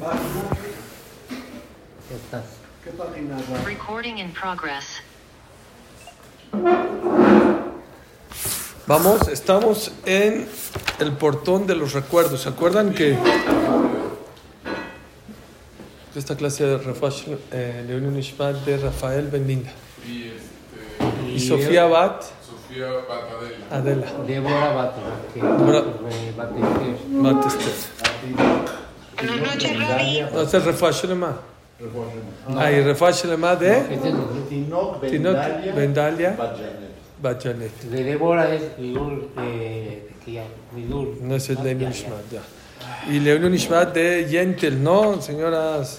Ya estás. ¿Qué página va? Recording in progress. Vamos, estamos en el portón de los recuerdos. ¿Se acuerdan que esta clase de Rafash eh, Ishmat de Rafael Benlinda Y este, y Sofía Bat Sofía Batadela. Adela que- Débora- Bate- Bat Esther? Buenas noches, Ravi. No, este es Rafash Lema. Ah, y Rafash Lema de Tinot Bendalia Bendalia Bajanet. De Débora es Lidul. Eh, que ya- Lidul. No es el Ah, León ya. Y León Ishmat de Yentel, ¿no? Señoras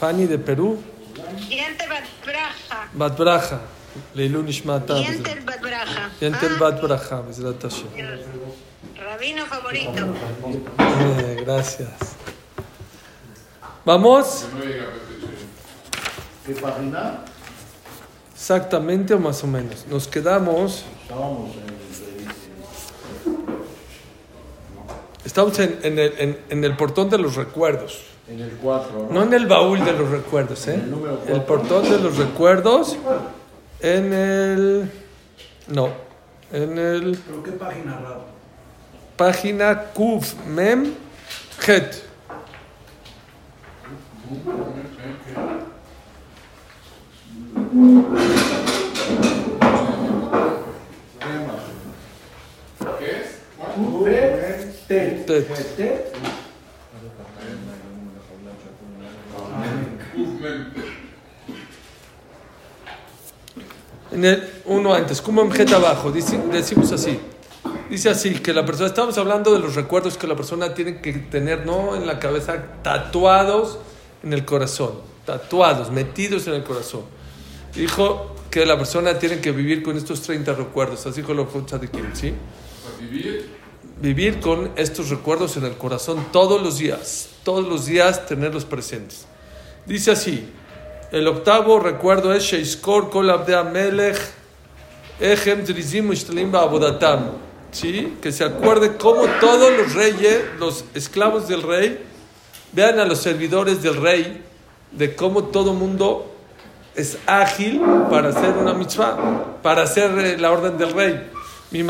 Fanny de Perú. Yente Bat Braja. Bat Braja. Leilun Ishmat. Yente Bat Braja. Yentel Ah, Bat Braja, Bezrat Hashem. Rabino favorito. Eh, gracias. Vamos no. ¿Qué página? exactamente o más o menos. Nos quedamos, Estábamos en el estamos en, en el, en- en el portón de los recuerdos. en el 4, No en el baúl de los recuerdos, ¿eh? El número cuatro. El portón de los recuerdos en el... No, en el... ¿Pero qué página, Rab? Página Kuf Mem Het. ¿Qué más? ¿Qué es? Tet. Tet. Tet. Movement. En el uno antes, como en Jet abajo, decimos así. Dice así, que la persona, estamos hablando de los recuerdos que la persona tiene que tener, no en la cabeza, tatuados en el corazón, tatuados, metidos en el corazón. Dijo que la persona tiene que vivir con estos 30 recuerdos, así dijo los Tzadikim, ¿sí? Vivir. Vivir con estos recuerdos en el corazón todos los días, todos los días tenerlos presentes. Dice así, el octavo recuerdo es Sheiskor Kol Melech Echem Trizim Ba'avodatam. ¿Sí? Que se acuerde cómo todos los reyes, los esclavos del rey, vean a los servidores del rey, de cómo todo mundo es ágil para hacer una mitzvah, para hacer eh, la orden del rey. Mi. Y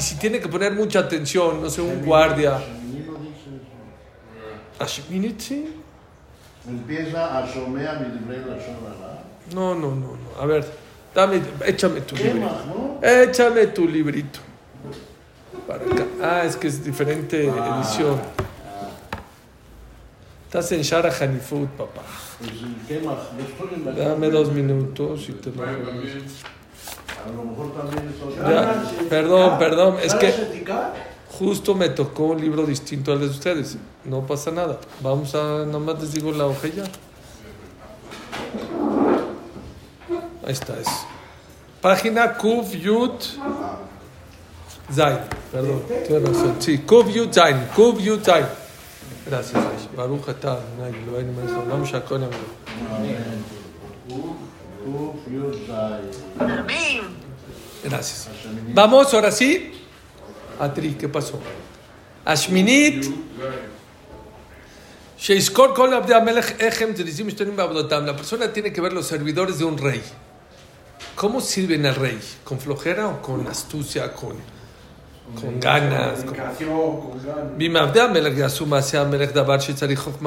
si tiene que poner mucha atención, no sé, un guardia. Empieza a. No, no, no, no. A ver, dame, échame tu ¿Qué librito. Échame tu librito. Para acá. Ah, es que es diferente edición. Estás en Shara Hanifut, papá. Pues, Dame dos minutos y te lo Bueno, regreso. también. A lo mejor también es otra. Ya, perdón, perdón, es que justo me tocó un libro distinto al de ustedes. No pasa nada. Vamos a, nomás les digo la hoja ya. Ahí está, es. Página Kuf Yut Zain. Perdón, tienes razón. Sí, Kuf Yut Zain. Kuf Yut Zain. Gracias. Baruch atah, shakol amenu. Uf, Yudai. Amén. Gracias. Vamos, ahora sí. Atri, ¿qué pasó? Ashminit. Sheiskor kol abdei hamelech echem tzrizim shtonim ba'avodotam. La persona tiene que ver los servidores de un rey. ¿Cómo sirven al rey? ¿Con flojera o con astucia? ¿Con, con ganas? con-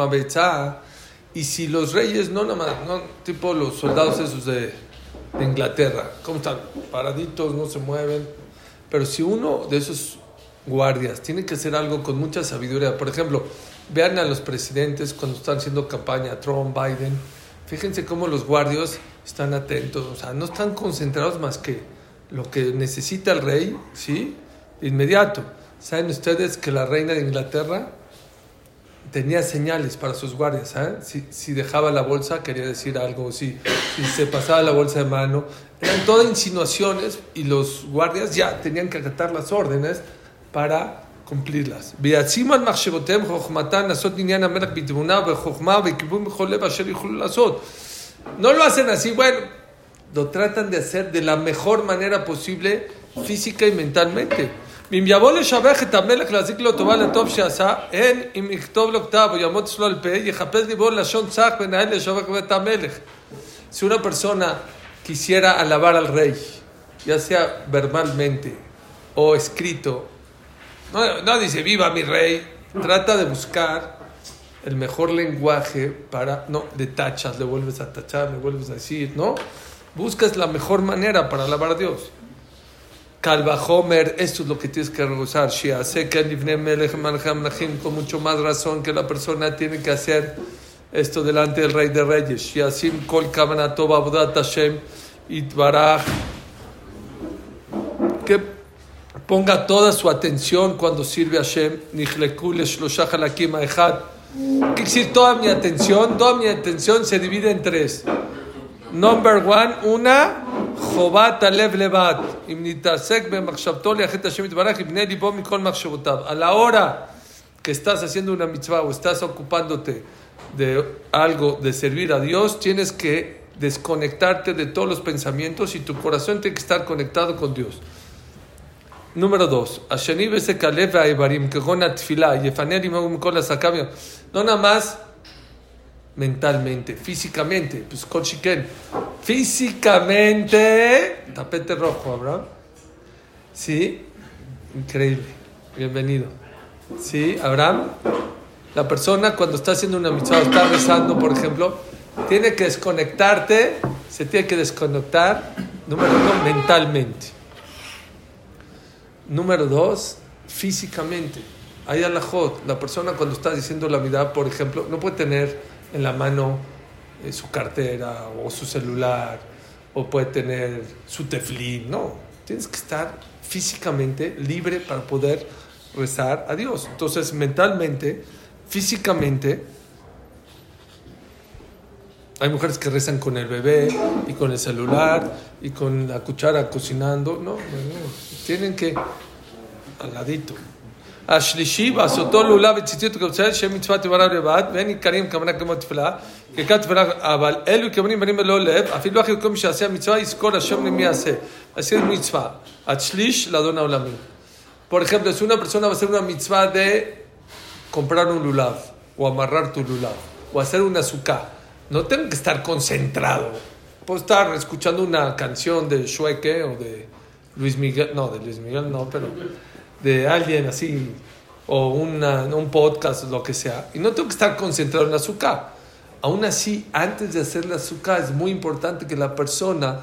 ve'etzah. Y si los reyes, no nada más, no, tipo los soldados esos de, de Inglaterra, ¿cómo están? Paraditos, no se mueven. Pero si uno de esos guardias tiene que hacer algo con mucha sabiduría, por ejemplo, vean a los presidentes cuando están haciendo campaña, Trump, Biden, fíjense cómo los guardias están atentos, o sea, no están concentrados más que lo que necesita el rey, ¿sí? inmediato. ¿Saben ustedes que la reina de Inglaterra tenía señales para sus guardias? ¿eh? Si, dejaba la bolsa, quería decir algo, si, si se pasaba la bolsa de mano. Eran todas insinuaciones y los guardias ya tenían que acatar las órdenes para cumplirlas. No lo hacen así, bueno, lo tratan de hacer de la mejor manera posible física y mentalmente. ואם יבוא לשבח את המלך להזיק לו טובה לטוב שעשה, אין אם יכתוב לו כתב או יעמוד אצלו על פה, יחפש ליבו לשון צח ונהל לשבח את המלך. Si una persona quisiera alabar al rey, ya sea verbalmente o escrito, no, no dice viva mi rey, trata de buscar el mejor lenguaje para, no, de tachas, le vuelves a tachar, le vuelves a decir, ¿no? Buscas la mejor manera para alabar a Dios. Calva Homer, esto es lo que tienes que. Shia, sé que con mucho más razón que la persona tiene que hacer esto delante del Rey de Reyes. Shia, Sim Kol Kavanato Abudat Hashem Itbaraj. Que ponga toda su atención cuando sirve a Hashem. Nijleku Leshlosha Halakim Echad. ¿Qué quiere decir toda mi atención? Toda mi atención se divide en tres. Number one, una, Jobat Alev Levat. Im nitasek b'machshavto liachet Hashem yitbarach ibnei libo mikol machshavotav. A la hora que estás haciendo una mitzvah o estás ocupándote de algo, de servir a Dios, tienes que desconectarte de todos los pensamientos y tu corazón tiene que estar conectado con Dios. Número dos, השני בעסק הלב והאיברים, כגון התפילה, יפנה לימו מכל עסקיו. No nada más mentalmente, físicamente, pues con chiquen. Físicamente, tapete rojo, Abraham. Sí, increíble. Bienvenido. Sí, Abraham. La persona cuando está haciendo una mitzvah, está rezando, por ejemplo, tiene que desconectarte, se tiene que desconectar, número uno, mentalmente. Número dos, físicamente. Hay alajot. La persona cuando está diciendo la vida, por ejemplo, no puede tener en la mano eh, su cartera o su celular o puede tener su teflín. No, tienes que estar físicamente libre para poder rezar a Dios. Entonces, mentalmente, físicamente, hay mujeres que rezan con el bebé y con el celular y con la cuchara cocinando. No, no, no. tienen que al ladito. השלישי, בעשותו לולב וציציות וכיוצא שם מצוות יברא לבד, ואין עיקרים כוונה כמו תפילה, ככת תפילה, אבל אלו כמונים בנים בלא לב, אפילו אחרי כל מי שיעשה המצווה, יזכור השם למי יעשה. Así es mitzvah. Atshlish, la dona olamí. Por ejemplo, si una persona va a hacer una mitzvah de comprar un lulav, o amarrar tu lulav, o hacer una azúcar, no tengo que estar concentrado. Puedo estar escuchando una canción de Shueke o de Luis Miguel, no, de Luis Miguel no, pero de alguien así, o una, un podcast, lo que sea, y no tengo que estar concentrado en la azúcar. Aún así, antes de hacer la azúcar, es muy importante que la persona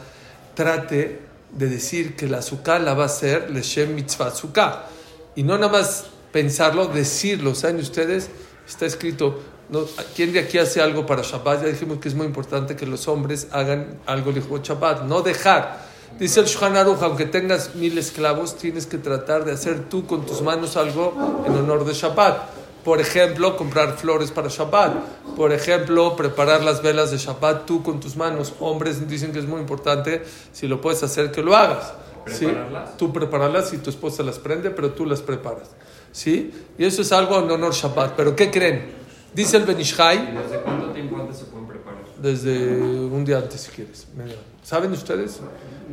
trate de decir que la azúcar la va a hacer Leshem Mitzvah azúcar. Y no nada más pensarlo, decirlo. ¿Saben ustedes? Está escrito, no, ¿quién de aquí hace algo para Shabbat? Ya dijimos que es muy importante que los hombres hagan algo de Shabbat, no dejar. Dice el Shulchan Aruch, aunque tengas mil esclavos, tienes que tratar de hacer tú con tus manos algo en honor de Shabbat. Por ejemplo, comprar flores para Shabbat. Por ejemplo, preparar las velas de Shabbat tú con tus manos. Hombres dicen que es muy importante, si lo puedes hacer, que lo hagas. ¿sí? ¿Prepararlas? Tú prepararlas y tu esposa las prende, pero tú las preparas. ¿sí? Y eso es algo en honor Shabbat. ¿Pero qué creen? Dice el ¿Y Benishai, desde cuánto tiempo antes se pueden preparar? desde un día antes si quieres. media. ¿Saben ustedes?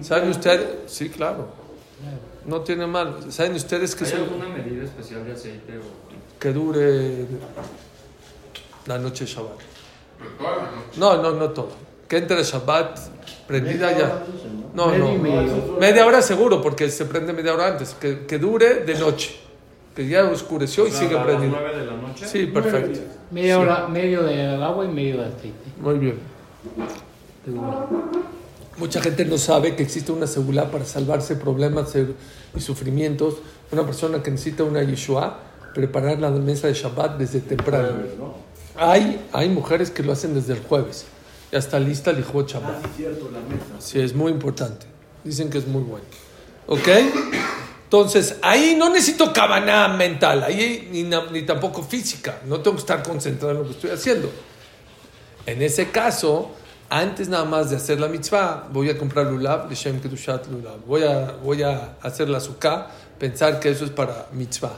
¿Saben ustedes? Sí, claro. No tiene mal. ¿Saben ustedes que, ¿Hay son- alguna medida especial de aceite o que dure la noche de Shabbat? Pero toda la noche. No, no, no todo. Que entre Shabbat prendida ya. No, no. Media hora seguro, porque se prende media hora antes. Que, que dure de noche. Que ya oscureció y sigue a las prendido. 9 de la noche? Sí, perfecto. Media hora, medio de agua y medio de aceite. Muy bien. Mucha gente no sabe que existe una segula para salvarse problemas y sufrimientos. Una persona que necesita una Yeshua, preparar la mesa de Shabbat desde temprano. Hay, hay mujeres que lo hacen desde el jueves. Ya está lista el hijo Shabbat. Sí, es muy importante. Dicen que es muy bueno. ¿Ok? Entonces, ahí no necesito cabana mental, ahí ni, ni tampoco física. No tengo que estar concentrado en lo que estoy haciendo. En ese caso, antes nada más de hacer la mitzvah, voy a comprar lulav, Leshem Kedushat lulav. Voy a, voy a hacer la sukkah, pensar que eso es para mitzvah.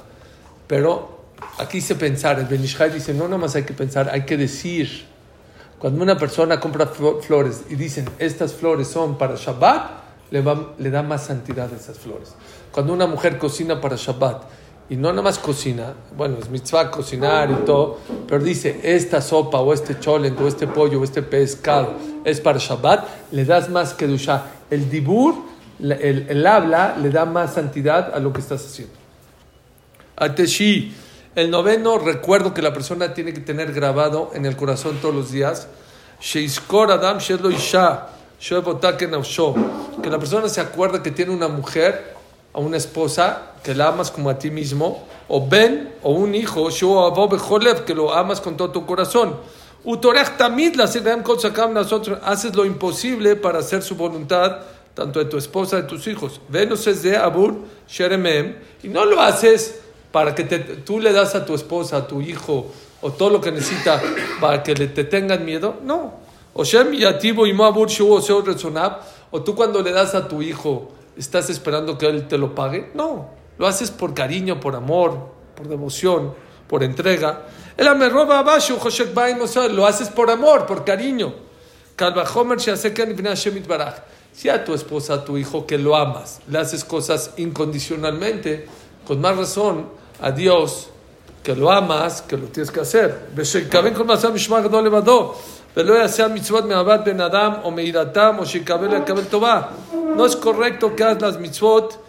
Pero aquí se pensar, el Benishai dice, no nada más hay que pensar, hay que decir. Cuando una persona compra flo- flores y dicen, estas flores son para Shabbat, le, va- le da más santidad a esas flores. Cuando una mujer cocina para Shabbat, y no nada más cocina, bueno, es mitzvah cocinar y todo, pero dice, esta sopa o este cholent o este pollo o este pescado es para Shabbat, le das más que El dibur, el, el habla, le da más santidad a lo que estás haciendo. Ateshi, el noveno recuerdo que la persona tiene que tener grabado en el corazón todos los días. Sheiskor Adam Shelo Isha. Que la persona se acuerde que tiene una mujer, a una esposa, que la amas como a ti mismo, o Ben, o un hijo, que lo amas con todo tu corazón. Haces lo imposible para hacer su voluntad, tanto de tu esposa, de tus hijos. Venus es de Abur Sheremem, y no lo haces para que te- tú le das a tu esposa, a tu hijo, o todo lo que necesita para que le, te tengan miedo. No. O Shem y Oseo Rezonab, o tú cuando le das a tu hijo, ¿estás esperando que él te lo pague? No. Lo haces por cariño, por amor, por devoción, por entrega. El amerroba abashu, Joshek Bain, lo haces por amor, por cariño. Si a tu esposa, a tu hijo que lo amas, le haces cosas incondicionalmente, con más razón a Dios que lo amas, que lo tienes que hacer. No es correcto que hagas las mitzvot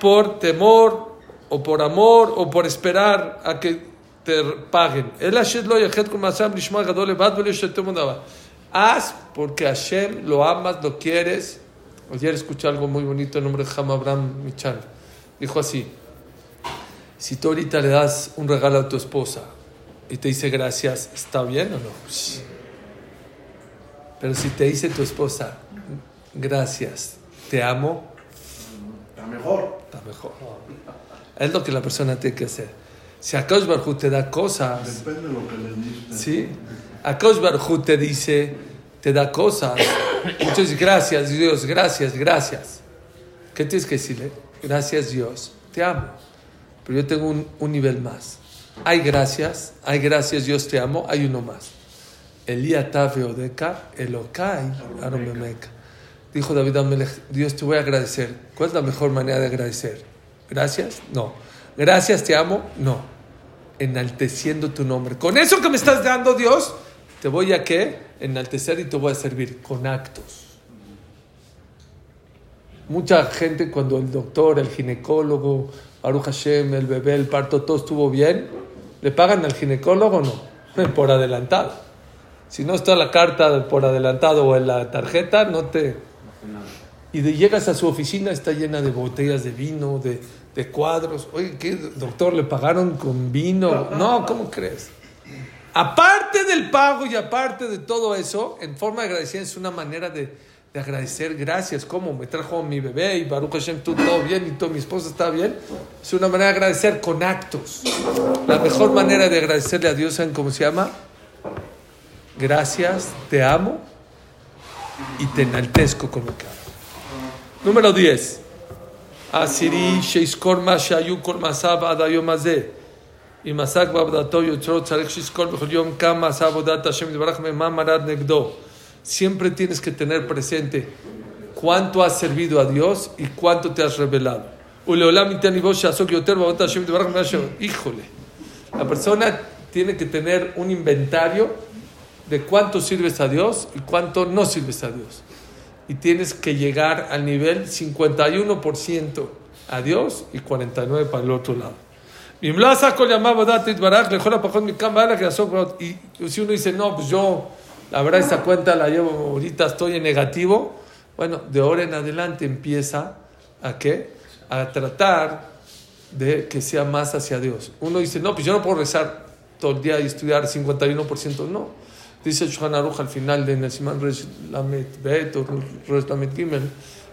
por temor o por amor o por esperar a que te paguen. Haz porque Hashem lo amas, lo quieres. Ayer escuché algo muy bonito, el nombre de Ham Abraham Michan. Dijo así, si tú ahorita le das un regalo a tu esposa y te dice gracias, ¿está bien o no? Pero si te dice tu esposa, gracias, te amo, Está mejor. está mejor. Es lo que la persona tiene que hacer. Si Akash Barhu te da cosas, Depende de lo que le diste. ¿sí? Akash Barhu te dice, te da cosas. Muchas gracias Dios, gracias, gracias. ¿Qué tienes que decirle? Gracias Dios, te amo. Pero yo tengo un, un nivel más. Hay gracias, hay gracias Dios, te amo, hay uno más. Dijo David Amelech, Dios te voy a agradecer. ¿Cuál es la mejor manera de agradecer? ¿Gracias? No. ¿Gracias, te amo? No. Enalteciendo tu nombre. Con eso que me estás dando, Dios, te voy a qué? Enaltecer y te voy a servir con actos. Mucha gente cuando el doctor, el ginecólogo, Baruch Hashem, el bebé, el parto, todo estuvo bien, ¿le pagan al ginecólogo o no? Por adelantado. Si no está la carta por adelantado o en la tarjeta, no te... Y de, llegas a su oficina, está llena de botellas de vino, de, de cuadros. Oye, ¿qué, doctor? ¿Le pagaron con vino? No, ¿cómo crees? Aparte del pago y aparte de todo eso, en forma de agradecimiento es una manera de, de agradecer gracias. ¿Cómo? Me trajo mi bebé y Baruch Hashem, tú todo bien y todo, mi esposa está bien. Es una manera de agradecer con actos. La mejor manera de agradecerle a Dios, ¿saben cómo se llama? Gracias, te amo y te enaltezco con lo que hago. Número 10. Asiri שיזכור מה שהיו כל מעשיו עד היום הזה. אם עסק בעבודתו יוצרו, צריך שיזכור בכל יום כמה עשה עבודת השם יתברך ומה מרד נגדו. Siempre tienes que tener presente cuánto has servido a Dios y cuánto te has revelado. ולעולם ייתן ליבו שעסוק יותר בעבודת השם יתברך ממה ש... Híjole. La persona tiene que tener un inventario de cuánto sirves a Dios y cuánto no sirves a Dios. Y tienes que llegar al nivel 51% a Dios y 49% para el otro lado. Y si uno dice, no, pues yo, la verdad, esa cuenta la llevo, ahorita estoy en negativo. Bueno, de ahora en adelante empieza a qué? A tratar de que sea más hacia Dios. Uno dice, no, pues yo no puedo rezar todo el día y estudiar 51%. No. Dice el Shulchan Aruch al final de Nesiman Resh Lamet Bet o Resh Lamet Gimel,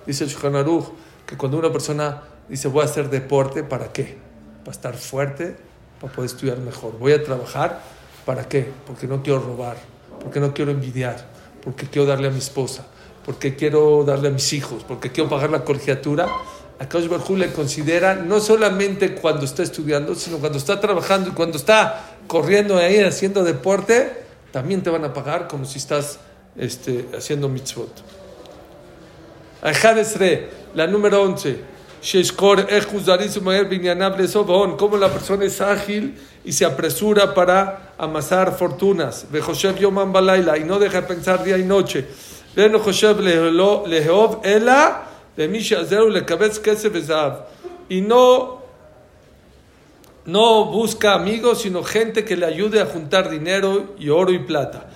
dice el Aruch que cuando una persona dice voy a hacer deporte, ¿para qué? Para estar fuerte, para poder estudiar mejor. Voy a trabajar, ¿para qué? Porque no quiero robar, porque no quiero envidiar, porque quiero darle a mi esposa, porque quiero darle a mis hijos, porque quiero pagar la colegiatura. A Kaush Barjú le considera no solamente cuando está estudiando, sino cuando está trabajando y cuando está corriendo ahí haciendo deporte, también te van a pagar como si estás este, haciendo mitzvot. La número 11. Sheshkor Ejuzarisu Maer Binyanav Lesovon. Cómo la persona es ágil y se apresura para amasar fortunas. Y no deja de pensar día y noche. Veno Joshev no busca amigos, sino gente que le ayude a juntar dinero y oro y plata.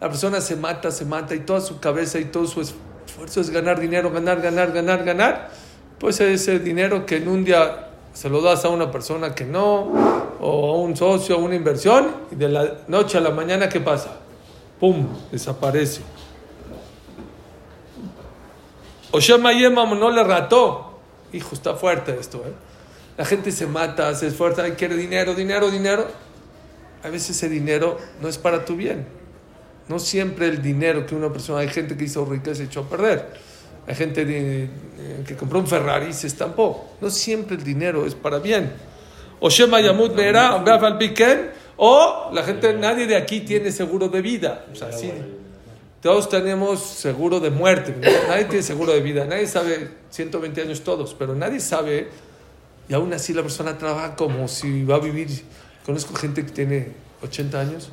La persona se mata, se mata y toda su cabeza y todo su esfuerzo es ganar dinero, ganar, ganar, ganar, ganar. Pues ese dinero que en un día se lo das a una persona que no, o a un socio, a una inversión, y de la noche a la mañana, ¿qué pasa? ¡Pum! Desaparece. Oshema Yemam no le rató. Hijo, está fuerte esto, ¿eh? La gente se mata, se esfuerza, y quiere dinero, dinero, dinero. A veces ese dinero no es para tu bien. No siempre el dinero que una persona, hay gente que hizo rica se echó a perder. Hay gente de- eh, que compró un Ferrari y se estampó. No siempre el dinero es para bien. O Shema Yamut Meera, o la gente, nadie de aquí tiene seguro de vida. O sea, sí, todos tenemos seguro de muerte. Nadie tiene seguro de vida. Nadie sabe 120 años todos, pero nadie sabe. Y aún así la persona trabaja como si va a vivir. Conozco gente que tiene 80 años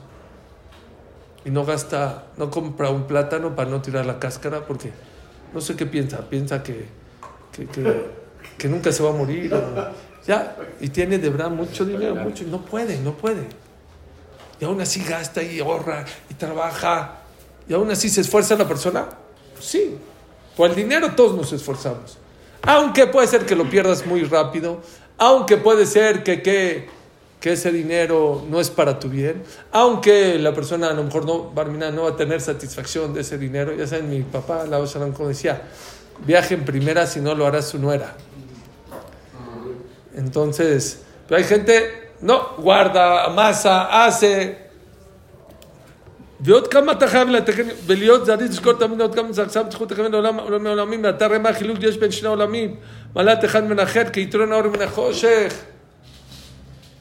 y no gasta, no compra un plátano para no tirar la cáscara porque no sé qué piensa. Piensa que, que, que- que nunca se va a morir. o- ya, y tiene de verdad mucho dinero, mucho. y No puede, no puede. Y aún así gasta y ahorra y trabaja. Y aún así se esfuerza la persona. Sí, por el dinero todos nos esforzamos. Aunque puede ser que lo pierdas muy rápido. Aunque puede ser que, que, que ese dinero no es para tu bien. Aunque la persona a lo mejor no, no va a tener satisfacción de ese dinero. Ya saben, mi papá, la Shalom, como decía, viaje en primera si no lo hará su nuera. Entonces, pero hay gente, no, guarda, amasa, hace. ועוד כמה אתה חייב לתקן, ולהיות זריז לזכור תמיד עוד כמה זה עכשיו זכות לכוון לעולם עולמי עולמים, ואתה רואה מה החילוק יש בין שני עולמים, מעלת אחד מן האחר, כיתרון האור מן החושך.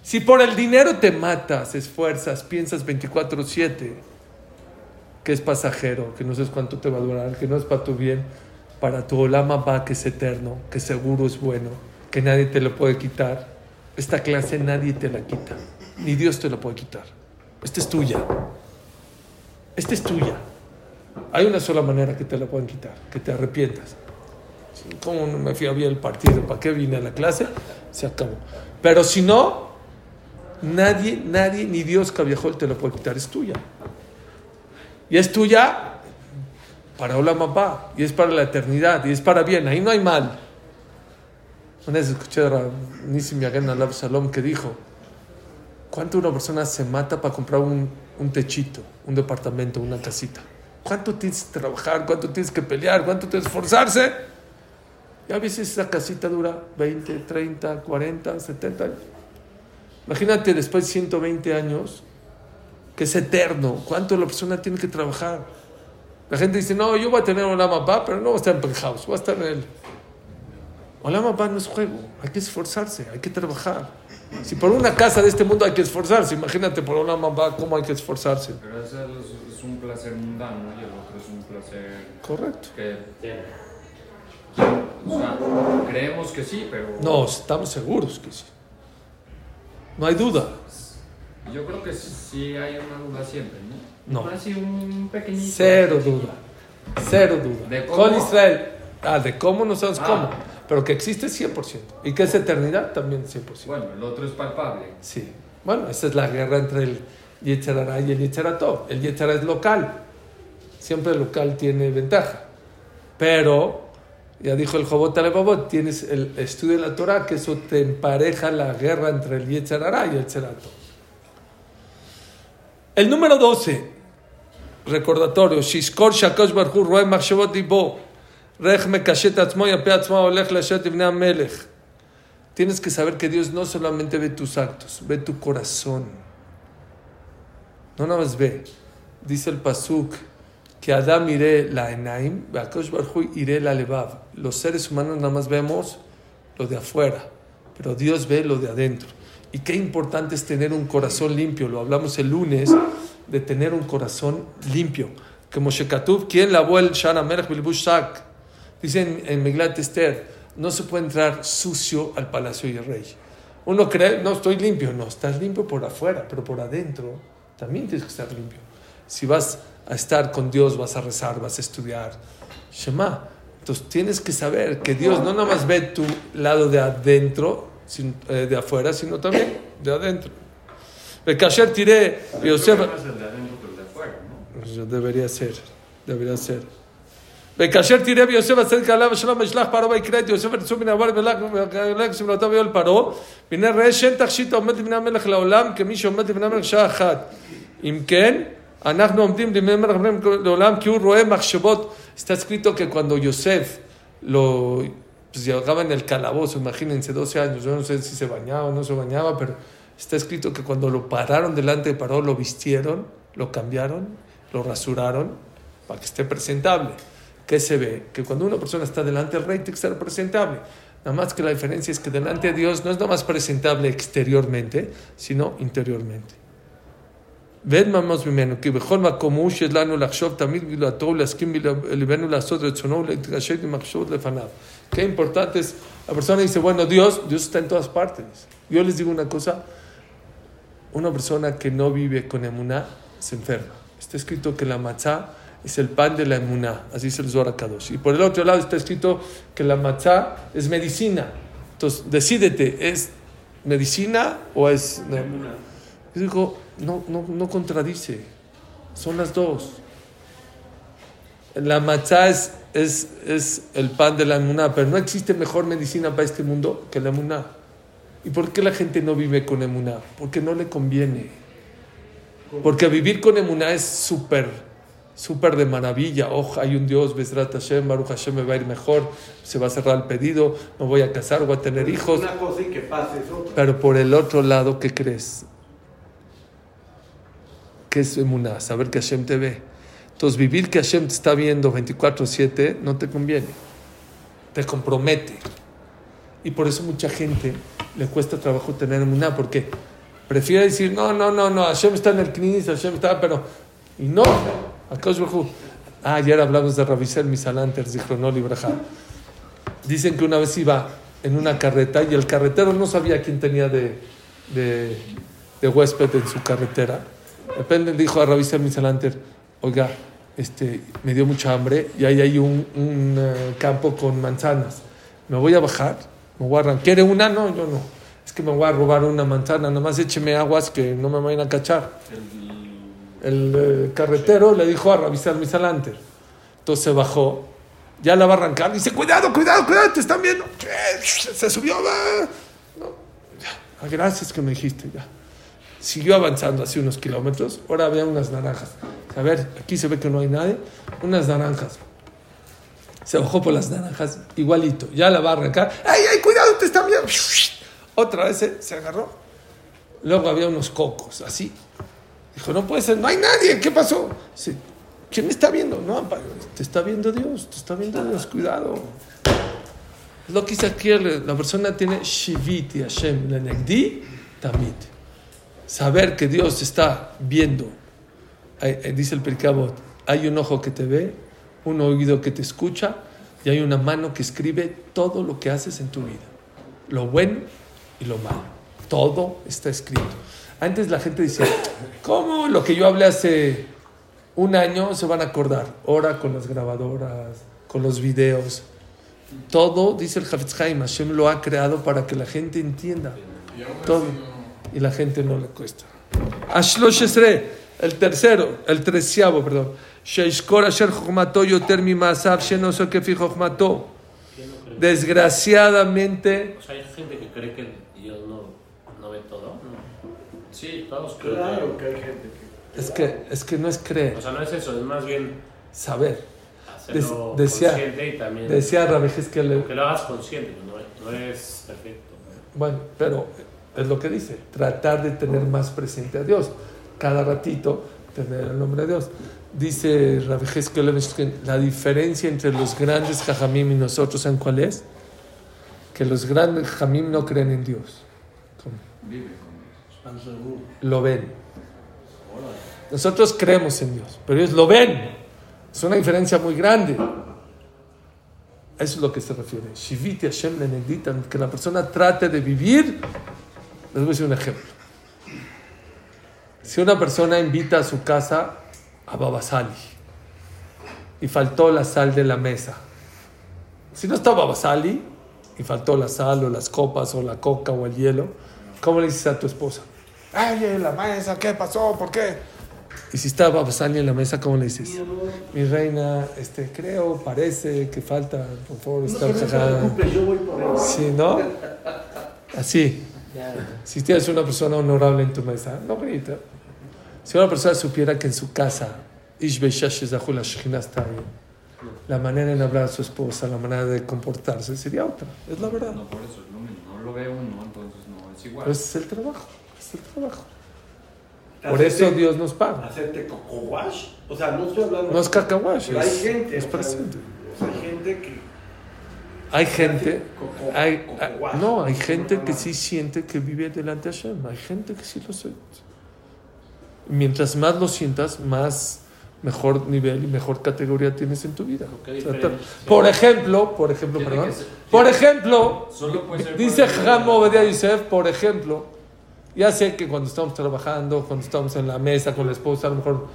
Si por el dinero te matas, esfuerzas, piensas 24-7, que es pasajero, que no sabes cuánto te va a durar, que no es para tu bien, para tu olama va que es eterno, que seguro es bueno, que nadie te lo puede quitar. Esta clase nadie te la quita, ni Dios te la puede quitar. Esta es tuya. Esta es tuya. Hay una sola manera que te la pueden quitar, que te arrepientas. ¿Cómo no me fui a ver el partido? ¿Para qué vine a la clase? Se acabó. Pero si no, nadie, nadie, ni Dios Cabiajol te la puede quitar. Es tuya. Y es tuya para Olam Abba, y es para la eternidad, y es para bien. Ahí no hay mal. Una vez escuché a Nissim Yagen Alab Salom que dijo: ¿Cuánto una persona se mata para comprar un, un techito, un departamento, una casita? ¿Cuánto tienes que trabajar? ¿Cuánto tienes que pelear? ¿Cuánto tienes que esforzarse? Y a veces esa casita dura 20, 30, 40, 70 años. Imagínate después de 120 años, que es eterno. ¿Cuánto la persona tiene que trabajar? La gente dice, no, yo voy a tener un Abba, pero no voy a estar en penthouse, voy a estar en el... Olam Abba no es juego, hay que esforzarse, hay que trabajar. Si por una casa de este mundo hay que esforzarse, imagínate por Olam Abba cómo hay que esforzarse. Pero ese es, un placer mundano y el otro es un placer Correcto. que... O sea, creemos que sí, pero... No, estamos seguros que sí. No hay duda. Yo creo que sí hay una duda siempre, ¿no? No. Así un pequeñito... Cero duda. Cero duda. ¿De cómo? Con Israel. Ah, de cómo no sabes Ah. cómo. Pero que existe 100%. Y que es eternidad también 100%. Bueno, el otro es palpable. Sí. Bueno, esa es la guerra entre el Yetzerara y el Yetzeratov. El Yetzerara es local. Siempre el local tiene ventaja. Pero, ya dijo el Jobot Alebabot, tienes el estudio de la Torah, que eso te empareja la guerra entre el Yetzerara y el Yetzeratov. El número 12, recordatorio, Shishkor Shakosh Barhu Roe Machshavot Libo, Atzmo Yape Atzmo Olech. Tienes que saber que Dios no solamente ve tus actos, ve tu corazón. No nada más ve. Dice el Pasuk que Adam iré la Enaim, Bakosh Barhu iré la Levav. Los seres humanos nada más vemos lo de afuera, pero Dios ve lo de adentro. Y qué importante es tener un corazón limpio. Lo hablamos el lunes de tener un corazón limpio. que Moshe Katuv, ¿quién lavó el Shana Melech Bilbush Shak? Dice en, en Meglat Esther, no se puede entrar sucio al palacio del rey. Uno cree, no, estoy limpio. No, estás limpio por afuera, pero por adentro también tienes que estar limpio. Si vas a estar con Dios, vas a rezar, vas a estudiar. Shema. Entonces tienes que saber que Dios no nada más ve tu lado de adentro, sin- eh, de afuera, sino también de adentro. El kasher tiré, pues debería ser, debería ser. וכאשר תראה ביוסף הצדיק עליו השלום וישלח פרעה ויקרא את יוסף ורצו מן העבר ולך סבלותיו ויואל פרעה והנה ראה שאין תכשיט העומד לפני המלך לעולם כמי שעומד לפני המלך שעה אחת אם כן אנחנו עומדים לפני המלך לעולם כי הוא רואה מחשבות está escrito que cuando Yosef lo pues, llegaba en el calabozo imagínense 12 años yo no sé si se bañaba o no se bañaba pero está escrito que cuando lo pararon delante de Paró lo vistieron lo cambiaron lo rasuraron para que esté presentable ¿Qué se ve? Que cuando una persona está delante del rey tiene que estar presentable. Nada más que la diferencia es que delante de Dios no es nada más presentable exteriormente, sino interiormente. ואין ממש ממנו, כי בכל מקום הוא שיש לנו לחשוב תמיד גדולתו ולהסכים בלבנו לעשות רצונו ולהתקשט עם מחשבות לפניו. Qué importante es, la persona dice, bueno, Dios, Dios está en todas partes. Yo les digo una cosa, una persona que no vive con emuná se enferma. Está escrito que la matzá es el pan de la emuná, así es el Zohar Kadosh. Y por el otro lado está escrito que la matzá es medicina. Entonces, decídete, ¿es medicina o es... no? Yo digo, no, no, no contradice, son las dos. La matzá es, es, es el pan de la emuná, pero no existe mejor medicina para este mundo que la emuná. ¿Y por qué la gente no vive con emuná? Porque no le conviene. Porque vivir con emuná es súper, súper de maravilla. Oh, hay un Dios, Besrat Hashem, Baruch Hashem me va a ir mejor, se va a cerrar el pedido, me voy a casar, voy a tener hijos. Una cosa y que pase es otra. Pero por el otro lado, ¿qué crees? ¿Qué es emuná? Saber que Hashem te ve. Entonces, vivir que Hashem te está viendo 24-7 no te conviene. Te compromete. Y por eso mucha gente le cuesta trabajo tener emuná, porque prefiere decir, no, no, no, no, Hashem está en el Knis, Hashem está, pero... Y no. Ah, ayer hablamos de Ravisel Misalanter, Zichronol Ibrahá. Dicen que una vez iba en una carreta y el carretero no sabía quién tenía de, de, huésped en su carretera. De dijo a Ravisel Misalanter, oiga, este, me dio mucha hambre y ahí hay un, eh, campo con manzanas. Me voy a bajar, me voy a. ¿Quiere una? No, yo no. Es que me voy a robar una manzana, nada más écheme aguas que no me vayan a cachar. Eh, carretero le dijo a Ravisel Misalanter. Entonces se bajó, ya la va a arrancar, dice, cuidado, cuidado, cuidado, te están viendo. Se subió, va. No. Ah, gracias que me dijiste, ya. Siguió avanzando así unos kilómetros, ahora había unas naranjas. A ver, aquí se ve que no hay nadie, unas naranjas. Se bajó por las naranjas, igualito, ya la va a arrancar. ¡Ay, ay, cuidado, te están viendo! Otra vez se, se agarró. Luego había unos cocos, así. Dijo, no puede ser, no hay nadie, ¿qué pasó? Dice, ¿Quién me está viendo? No, te está viendo Dios, te está viendo Dios, cuidado. Lo que dice aquí, la persona tiene Shiviti Hashem, Lenegdi, Tamid. Saber que Dios está viendo. Dice el Pericabot, hay un ojo que te ve, un oído que te escucha y hay una mano que escribe todo lo que haces en tu vida. Lo bueno y lo malo. Todo está escrito. Antes la gente decía, ¿cómo lo que yo hablé hace un año se van a acordar? Ahora con las grabadoras, con los videos. Todo, dice el Hafetz Haim, Hashem lo ha creado para que la gente entienda. Todo. Y la gente no le cuesta. Ashlosh Esre, el tercero, el treceavo, perdón. Sheishkor Asher Yoter Mimasav Shenoso Kefi. Desgraciadamente, O sea, hay gente que cree que Dios no, no ve todo. Sí, Todos creen Claro que hay gente que. es que, es que no es creer, O sea, no es eso, es más bien saber. hacerlo Des- decía- consciente y también Decía que le, que lo hagas consciente, no, no es perfecto. Bueno, pero es lo que dice, tratar de tener más presente a Dios. Cada ratito tener el nombre de Dios. Dice Hezkel Levenstein, la diferencia entre los grandes jajamim y nosotros, ¿saben cuál es? Que los grandes jajamim no creen en Dios. Lo ven. Nosotros creemos en Dios, pero ellos lo ven. Es una diferencia muy grande. Eso es lo que se refiere. Shiviti Hashem Leneditan, que la persona trate de vivir. Les voy a decir un ejemplo. Si una persona invita a su casa a Babasali y faltó la sal de la mesa, si no está Babasali y faltó la sal o las copas o la coca o el hielo, ¿cómo le dices a tu esposa? Ay, en la mesa, ¿qué pasó? ¿Por qué? Y si está Babasali en la mesa, ¿cómo le dices? Mi reina, este, creo, parece que falta, por favor, No estar yo voy por él. Sí, ¿no? Así. Ya, Si tienes una persona honorable en tu mesa, no grita. Si una persona supiera que en su casa, la está bien, la manera en hablar a su esposa, la manera de comportarse sería otra. Es la verdad. No, por eso es lo mismo. No lo ve uno, entonces no es igual. Ese es el trabajo. Es el trabajo. Por eso Dios nos paga. Hacerte coco wash. O sea, no estoy hablando. No es cacahuash, hay es, gente. es presente. o sea, hay gente que. Hay gente, Coco- hay, coco hay- no, hay gente que sí siente que vive delante de Hashem. Hay gente que sí lo siente. Mientras más lo sientas, más mejor nivel y mejor categoría tienes en tu vida. O sea, por ejemplo, por ejemplo, perdón. ser- Por ejemplo, dice Jamo Obadiah Yosef, por ejemplo, ya sé que cuando estamos trabajando, cuando estamos en la mesa con la esposa, a lo mejor,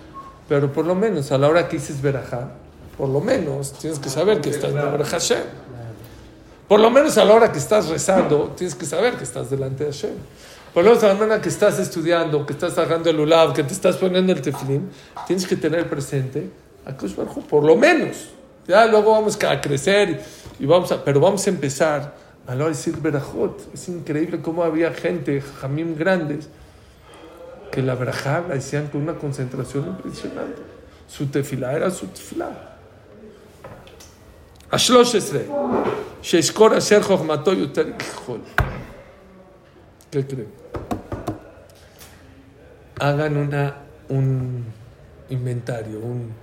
pero por lo menos a la hora que dices verajá, por lo menos tienes que saber que estás en verajá Hashem. Por lo menos a la hora que estás rezando, tienes que saber que estás delante de Hashem. Por lo menos a la hora que estás estudiando, que estás sacando el ulab, que te estás poniendo el tefilín, tienes que tener presente a Kosh Baruj Hu, por lo menos. Ya luego vamos a crecer y vamos a, pero vamos a empezar a la hora de decir verajot. Es increíble cómo había gente, jamim grandes, que la verajá la decían con una concentración impresionante. Su tefilá era su tefilá. ה-13, שיזכור אשר חוכמתו יותר כחול. Hagan una, un inventario, un,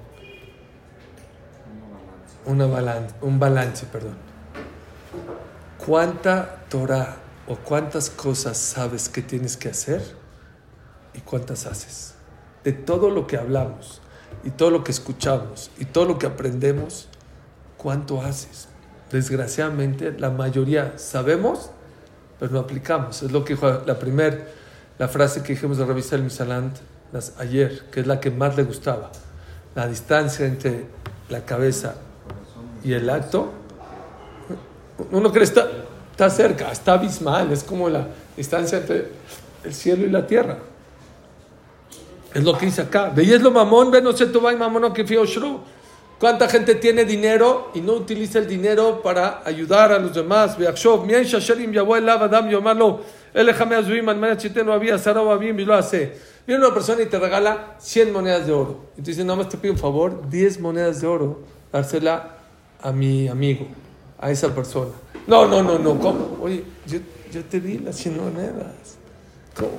una balance, un balance, perdón. ¿Cuánta Torah o cuántas cosas sabes que tienes que hacer y cuántas haces? De todo lo que hablamos y todo lo que escuchamos y todo lo que aprendemos, ¿cuánto haces? Desgraciadamente, la mayoría sabemos, pero no aplicamos. Es lo que dijo la primera, la frase que dijimos de revista El Misalant ayer, que es la que más le gustaba. La distancia entre la cabeza y el acto, uno cree está, está cerca, está abismal, es como la distancia entre el cielo y la tierra. Es lo que dice acá. Veías lo mamón, ve no sé tu mamón que fío. ¿Cuánta gente tiene dinero y no utiliza el dinero para ayudar a los demás? Viene una persona y te regala 100 monedas de oro. Y te dice, nada más te pido un favor, 10 monedas de oro, dársela a mi amigo, a esa persona. No, no, no, no, ¿cómo? Oye, yo, yo te di las 100 monedas. ¿Cómo?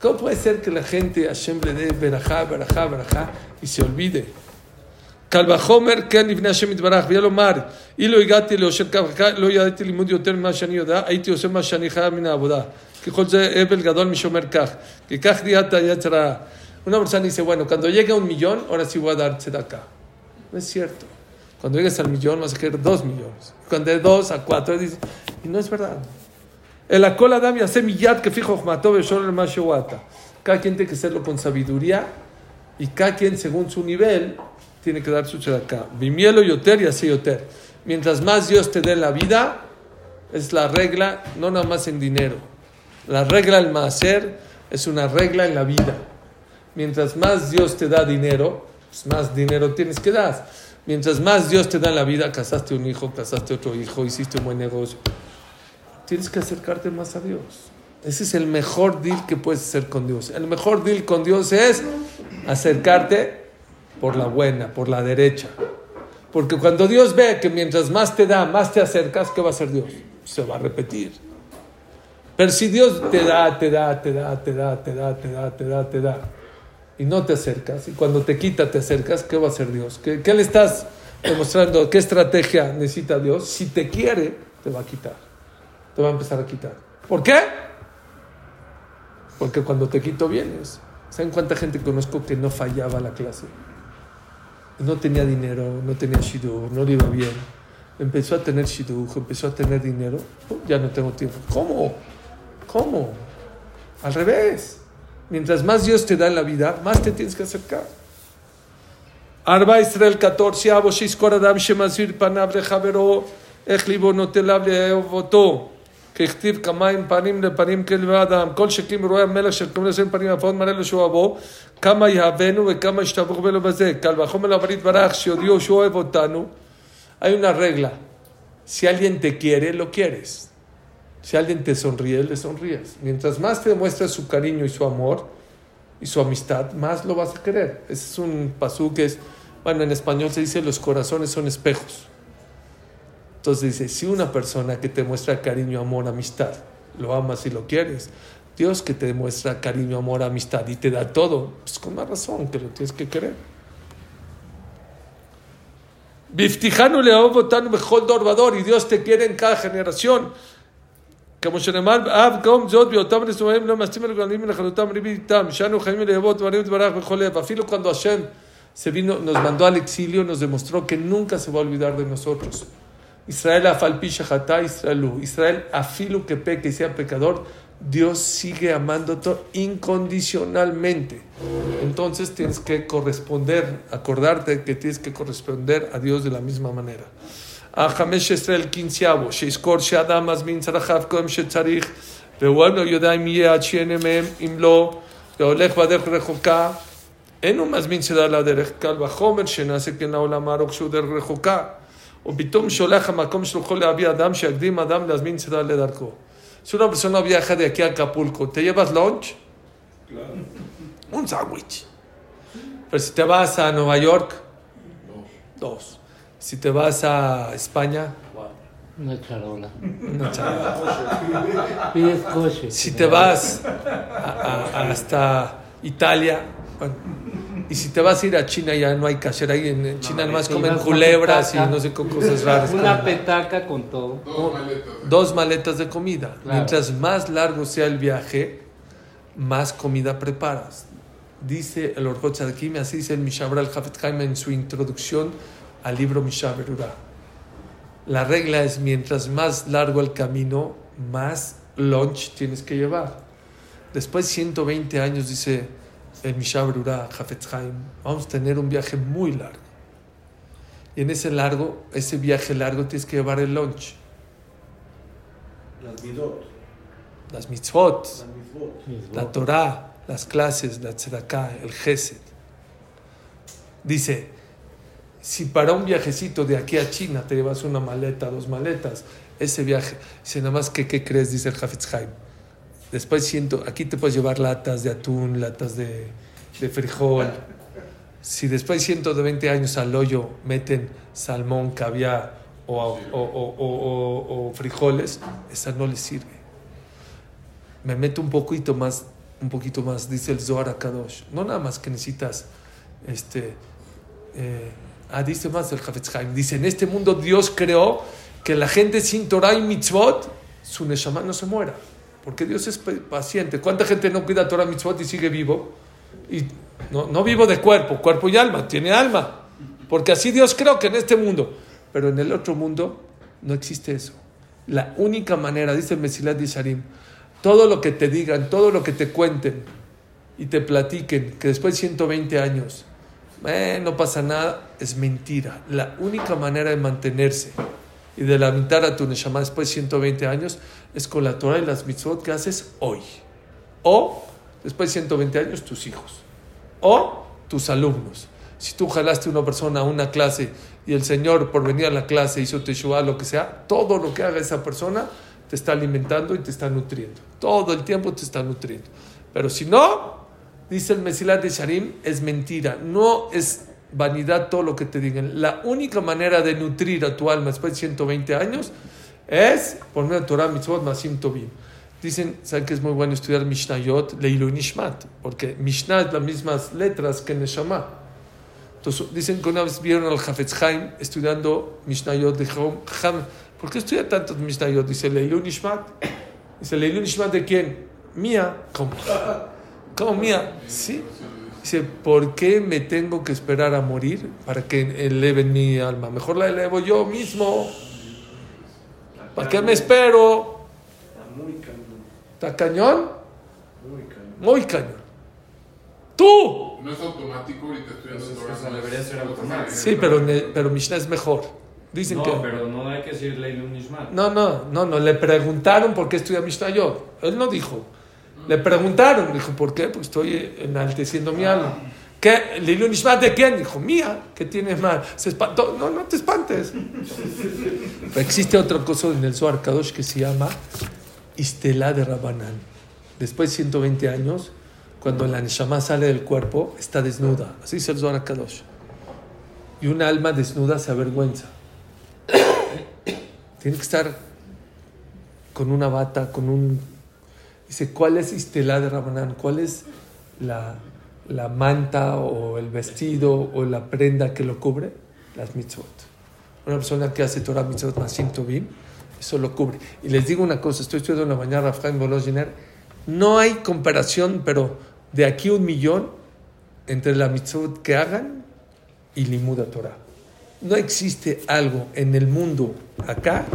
¿Cómo puede ser que la gente Hashem le dé verajá, verajá, verajá y se olvide? קל וחומר כן לפני השם יתברך, ויהיה לומר, אילו הגעתי ליושר כך וכך, לא ידעתי לימוד יותר ממה שאני יודע, הייתי עושה מה שאני חייב מן העבודה. ככל זה אבל גדול משומר כך, כי כך דיעת יצר הרע. Una persona dice, bueno, cuando llegue a un millón, ahora sí voy a dar tzedakah. No es cierto. Cuando llegues al millón vas a querer dos millones. Cuando de dos a cuatro, dice, y no es verdad. El akol adam yase miyad que fijo mató beshor el mashewata. Cada quien tiene que hacerlo con sabiduría y cada quien según su nivel tiene que dar su tzedakah. Vimielo yoter y así yoter. Mientras más Dios te dé la vida, es la regla, no nada más en dinero. La regla del maaser es una regla en la vida. Mientras más Dios te da dinero, pues más dinero tienes que dar. Mientras más Dios te da la vida, casaste un hijo, casaste otro hijo, hiciste un buen negocio. Tienes que acercarte más a Dios. Ese es el mejor deal que puedes hacer con Dios. El mejor deal con Dios es acercarte por la buena, por la derecha. Porque cuando Dios ve que mientras más te da, más te acercas, ¿qué va a hacer Dios? Se va a repetir. Pero si Dios te da, te da, te da, te da, te da, te da, te da, te da, y no te acercas, y cuando te quita te acercas, ¿qué va a hacer Dios? ¿Qué, le estás demostrando? ¿Qué estrategia necesita Dios? Si te quiere, te va a quitar. Te va a empezar a quitar. ¿Por qué? Porque cuando te quito vienes. ¿Saben cuánta gente conozco que no fallaba la clase? No tenía dinero, no tenía shidur, no le iba bien. Empezó a tener shidur, empezó a tener dinero. "Oh, ya no tengo tiempo. ¿Cómo? ¿Cómo? Al revés. Mientras más Dios te da en la vida, más te tienes que acercar. Arba Israel 14, Abo Shizkor Adam Shemazir Panav Rechavero, Ech Libo Notelav Leovoto, ככתיב כמים פנים לפנים כלב האדם, כל שקים רואה המלך של כמובן לשם פנים הפעות מראה לו שהוא אבו, כמה יהבנו וכמה ישתבחו בנו בזה. קל וחומר לעבר יתברך, שיודיעו שהוא אוהב אותנו. Hay una regla. Si alguien te quiere, lo quieres. Si alguien te sonríe, le sonríes. Mientras más te demuestra su cariño y su amor y su amistad, más lo vas a querer. Ese es un pasú que es, bueno, en español se dice los corazones son espejos. Entonces dice, si una persona que te muestra cariño, amor, amistad, lo amas y lo quieres, Dios que te demuestra cariño, amor, amistad y te da todo, pues con más razón que lo tienes que querer. Biftijanu leov otanu bechol dor vador, y Dios te quiere en cada generación. כמו שנאמר, אב קום זאת באותם נשואים לא מסתים על גלמים לחלוטם ריבי איתם, שאנו חיים להבות דברים יתברך בכל לב. אפילו cuando Hashem se vino, nos mandó al exilio, nos demostró que nunca se va a olvidar de nosotros. Israel afalpi shachatá Israelu. Israel afilu que peque y sea pecador, Dios sigue amándote incondicionalmente. Entonces tienes que corresponder, acordarte que tienes que corresponder a Dios de la misma manera. ה-15 אל קינציאבו, שיזכור שאדם מזמין צרכיו קודם שצריך, והוא אינו יודע אם יהיה עד שיהנה מהם, אם לא, והולך בדרך רחוקה, אין הוא מזמין צדה לדרך, קל וחומר שנעשה כן לעולם הארוך שהוא דרך רחוקה. ופתאום שולח המקום שלוחו להביא אדם שיקדים אדם להזמין צדה לדרכו. Si una persona viaja de aquí a Acapulco, ¿te llevas lunch? Un sándwich. Pero si te vas a Nueva York, dos. Si te vas a España, Una charola. una charla. Pides coche. Si te vas a- a- hasta Italia, bueno, y si te vas a ir a China, ya no hay kasher. Ahí en China nomás Te comen culebras y no sé con cosas raras. Una petaca con todo. Dos maletas. Dos maletas de comida. Claro. Mientras más largo sea el viaje, más comida preparas. Dice el Orjot Tzadkim, así dice el Mishabra el Hafet Haim en su introducción al libro Mishaberura. La regla es mientras más largo el camino, más lunch tienes que llevar. Después de 120 años, dice el Mishaberura, Hafet Haim, vamos a tener un viaje muy largo. Y en ese largo, ese viaje largo tienes que llevar el lunch. Las midot, las mitzvot, las mitzvot. La. Torah, las clases, la tzedakah, el gesed. Dice, si para un viajecito de aquí a China te llevas una maleta, dos maletas, ese viaje, dice nada más que, ¿qué crees? Dice el Hafetz Haim. Después siento, aquí te puedes llevar latas de atún, latas de, de frijol. Si después de 120 años al hoyo meten salmón, caviar o, o- o- o- frijoles, esa no les sirve me meto un poquito más, un poquito más, dice el Zohar Kadosh. No nada más que necesitas, este, eh, ah, dice más el Hafetz Haim. Dice, en este mundo Dios creó que la gente sin Torah y mitzvot, su neshama no se muera. Porque Dios es pa- paciente. ¿Cuánta gente no cuida Torah mitzvot y sigue vivo? Y no, no vivo de cuerpo, cuerpo y alma, tiene alma. Porque así Dios creó que en este mundo. Pero en el otro mundo no existe eso. La única manera, dice el Mesilat de Sharim, todo lo que te digan, todo lo que te cuenten y te platiquen, que después de 120 años, eh, no pasa nada, es mentira. La única manera de mantenerse y de lamentar a tu Neshama después de 120 años es con la Torah y las mitzvot que haces hoy. O después de 120 años, tus hijos. O tus alumnos. Si tú jalaste a una persona a una clase y el Señor por venir a la clase hizo teshuva, lo que sea, todo lo que haga esa persona te está alimentando y te está nutriendo. Todo el tiempo te está nutriendo. Pero si no, dice el Mesilat de Sharim, es mentira. No es vanidad todo lo que te digan. La única manera de nutrir a tu alma después de 120 años es poner a Torah, Mitzvot, Masim Tovim. Dicen, ¿saben que es muy bueno estudiar Mishnayot, Leilu Nishmat? Porque Mishnah es las mismas letras que Neshama. Entonces, dicen que una vez vieron al Hafetz Haim estudiando Mishnayot de Ham. ¿Por qué estudia tantos Mishnayot? Dice Leilu Nishmat. Dice Leilu Nishmat de quién? Mía. ¿Cómo? ¿Cómo mía? Sí. Dice, ¿por qué me tengo que esperar a morir para que eleven mi alma? Mejor la elevo yo mismo. ¿Para qué me espero? Está muy cañón. ¿Está cañón? Muy cañón. Muy cañón. ¡Tú! No es automático, ahorita estoy Pues haciendo no es- debería ser automático. Sí, pero, pero Mishnah es mejor. Dicen no, que... pero no hay que decir Leilun Nishmat. No, no, no, no. Le preguntaron por qué estudia Mishnah yo. Él no dijo. Le preguntaron. Dijo, ¿por qué? Pues estoy enalteciendo mi alma. ¿Qué? ¿Lilu Nishmat de quién? Dijo, mía. ¿Qué tiene mal? Se espantó. No, no te espantes. Pero existe otra cosa en el Zohar Kadosh que se llama Istelá de Rabanán. Después de 120 años, cuando la Neshama sale del cuerpo, está desnuda. Así es el Zohar Kadosh. Y un alma desnuda se avergüenza. Tiene que estar con una bata, con un... Dice, ¿cuál es Istelá de Rabanán? ¿Cuál es la, la manta o el vestido o la prenda que lo cubre? Las mitzvot. Una persona que hace Torah mitzvot Masim Tovim, eso lo cubre. Y les digo una cosa, estoy estudiando en la mañana Rafael Bologiner, no hay comparación, pero de aquí un millón entre la mitzvot que hagan y limuda Torah. No existe algo en el mundo acá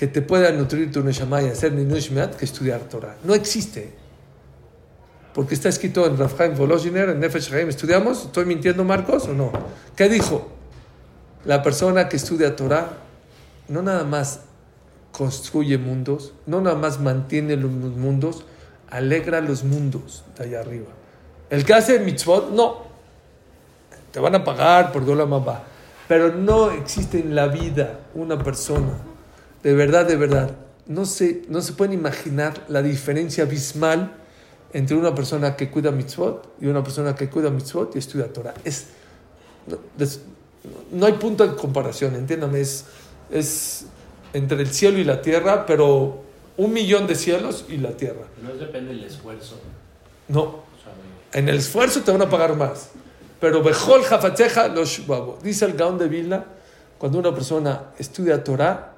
que te pueda nutrir tu neshama y hacer ni Shmeat que estudiar Torah. No existe. Porque está escrito en Rafael Volozhiner, en Nefesh Haim. ¿Estudiamos? ¿Estoy mintiendo, Marcos, o no? ¿Qué dijo? La persona que estudia Torah no nada más construye mundos, no nada más mantiene los mundos, alegra los mundos de allá arriba. El que hace mitzvot, no. Te van a pagar por Dola Mabá. Pero no existe en la vida una persona, de verdad, de verdad, no se, no se pueden imaginar la diferencia abismal entre una persona que cuida mitzvot y una persona que cuida mitzvot y estudia Torah. Es, no, hay punto de comparación, entiéndame, es, es entre el cielo y la tierra, pero un millón de cielos y la tierra. No depende del esfuerzo. No, en el esfuerzo te van a pagar más. Pero Bejol Jafateja los. Dice el Gaón de Vilna, cuando una persona estudia Torah,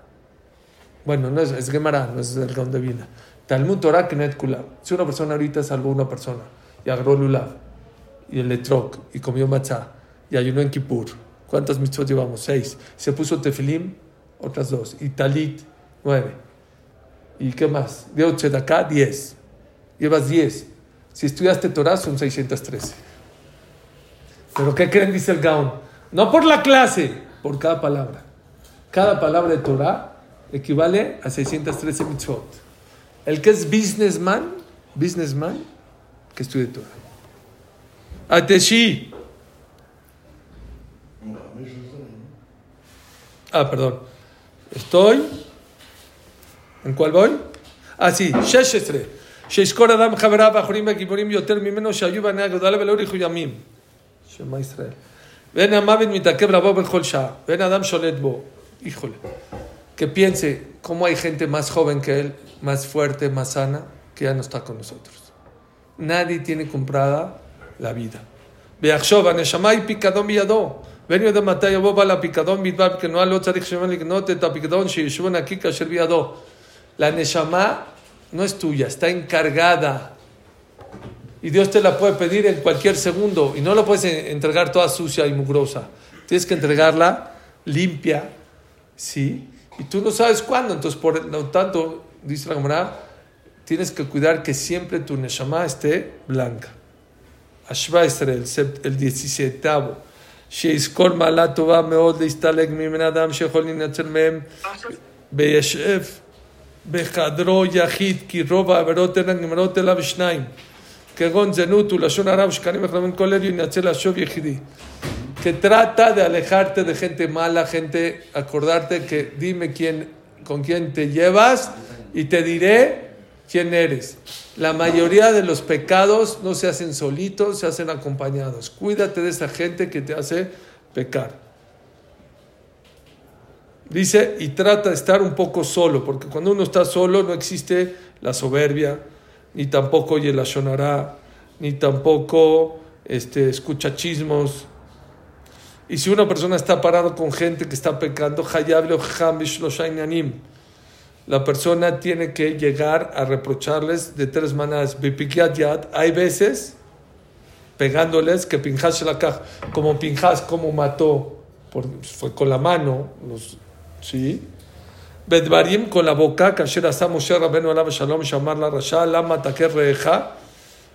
bueno, no es, es Gemara, no es el Gaón de Vilna. Talmud Torah Kenet Kulav. Si una persona ahorita salvó una persona y agarró Lulav y el Letrok y comió matzah y ayunó en Kippur, ¿cuántas mitzvot llevamos? Seis. Se puso tefilim, otras dos. Y talit, nueve. ¿Y qué más? Dio tzedaká, diez. Llevas diez. Si estudiaste Torah son 613. Pero ¿qué creen? Dice el Gaon. No por la clase, por cada palabra. Cada palabra de Torah equivale a 613 mitzvot. El que es businessman, businessman, que estudie Torah. Ateshi. Ah, perdón. Estoy. ¿En cuál voy? Ah, sí, 16. שישקור אדם חבריו האחרונים והגיבורים יותר ממנו שהיו בני הגדולה ולא אריכו ימים. שמע ישראל. ואין המוות מתעכב לבוא בכל שעה, ואין אדם שולט בו. Híjole. Que piense cómo hay gente más joven que él, más fuerte, más sana, que ya no está con nosotros. Nadie tiene comprada la vida. ויחשוב, הנשמה היא פיקדון בידו. ואין יודע מתי יבוא בעל הפיקדון בדבר כנועה, לא צריך שמן לקנות את הפיקדון שישבו נקי כאשר בידו. La neshama no es tuya, está encargada. Y Dios te la puede pedir en cualquier segundo. Y no la puedes en- entregar toda sucia y mugrosa. Tienes que entregarla limpia, ¿sí? Y tú no sabes cuándo. Entonces, por lo tanto, dice la Gemara, tienes que cuidar que siempre tu neshama esté blanca. Ashva Israel, el 17. שיזכור מעלה טובה מאוד להסתלק ממן אדם שיכול להינצל מהם וישב בחדרו יחיד, כי רוב העבירות אינן נגמרות אלא בשניים. כגון זנות ולשון הרע ושקרים וכלבים כל אלה ינצל לשוב יחידי. Que trata de alejarte de gente mala, gente, acordarte que dime quién, con quién te llevas y te diré quién eres. La mayoría de los pecados no se hacen solitos, se hacen acompañados. Cuídate de esa gente que te hace pecar. Dice, y trata de estar un poco solo, porque cuando uno está solo no existe la soberbia, ni tampoco oye la shonará, ni tampoco este, escucha chismos. Y si una persona está parado con gente que está pecando, la persona tiene que llegar a reprocharles de tres maneras. Hay veces pegándoles, que Pinjas la caja, como Pinjas, como mató, por, fue con la mano, los, ¿sí? Bedvarim con la boca, Kasher Asa Moshe Rabenu Alav Shalom Shamar la Rasha, Lama Reja,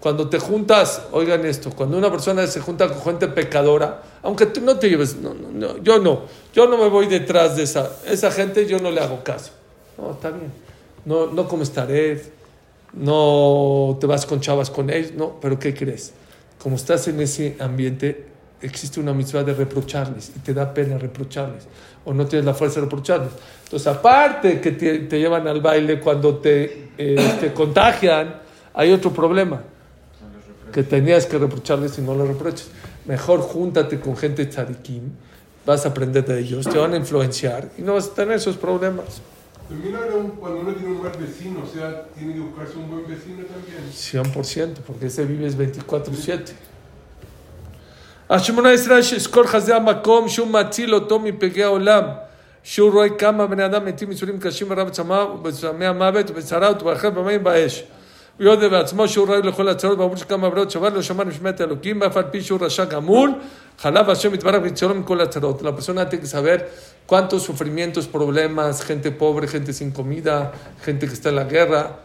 Cuando te juntas, oigan esto, cuando una persona se junta con gente pecadora, aunque tú no te lleves, no, no, no, yo no, yo no me voy detrás de esa, esa gente, yo no le hago caso. No, está bien. No, no comes no te vas con chavas con ellos, no, pero ¿qué crees? Como estás en ese ambiente, existe una mitzvah de reprocharles y te da pena reprocharles o no tienes la fuerza de reprocharles. Entonces, aparte que te, te llevan al baile cuando te, eh, te contagian, hay otro problema que tenías que reprocharles y no lo reproches. Mejor júntate con gente tzadikim, vas a aprender de ellos, te van a influenciar y no vas a tener esos problemas. También habrá un- cuando uno tiene un mal vecino, o sea, tiene que buscarse un buen vecino también. 100%, porque ese vives 24/7. השמונה עשרה שאזכור חזה המקום שהוא מציל אותו מפגעי העולם. שהוא רואה כמה בני אדם מתים ייסורים קשים ברב צמא ובצמא המוות ובצרה וברכב במים באש. הוא יודע בעצמו שהוא ראוי לכל הצרות ואמרו שכמה בריאות שבר לא שמע נשמת האלוקים ואף על פי שהוא רשע גמול חלב השם יתברך ויצירו מכל הצרות. La persona tiene que saber cuántos sufrimientos, problemas, gente pobre, gente sin comida, gente que está en la guerra,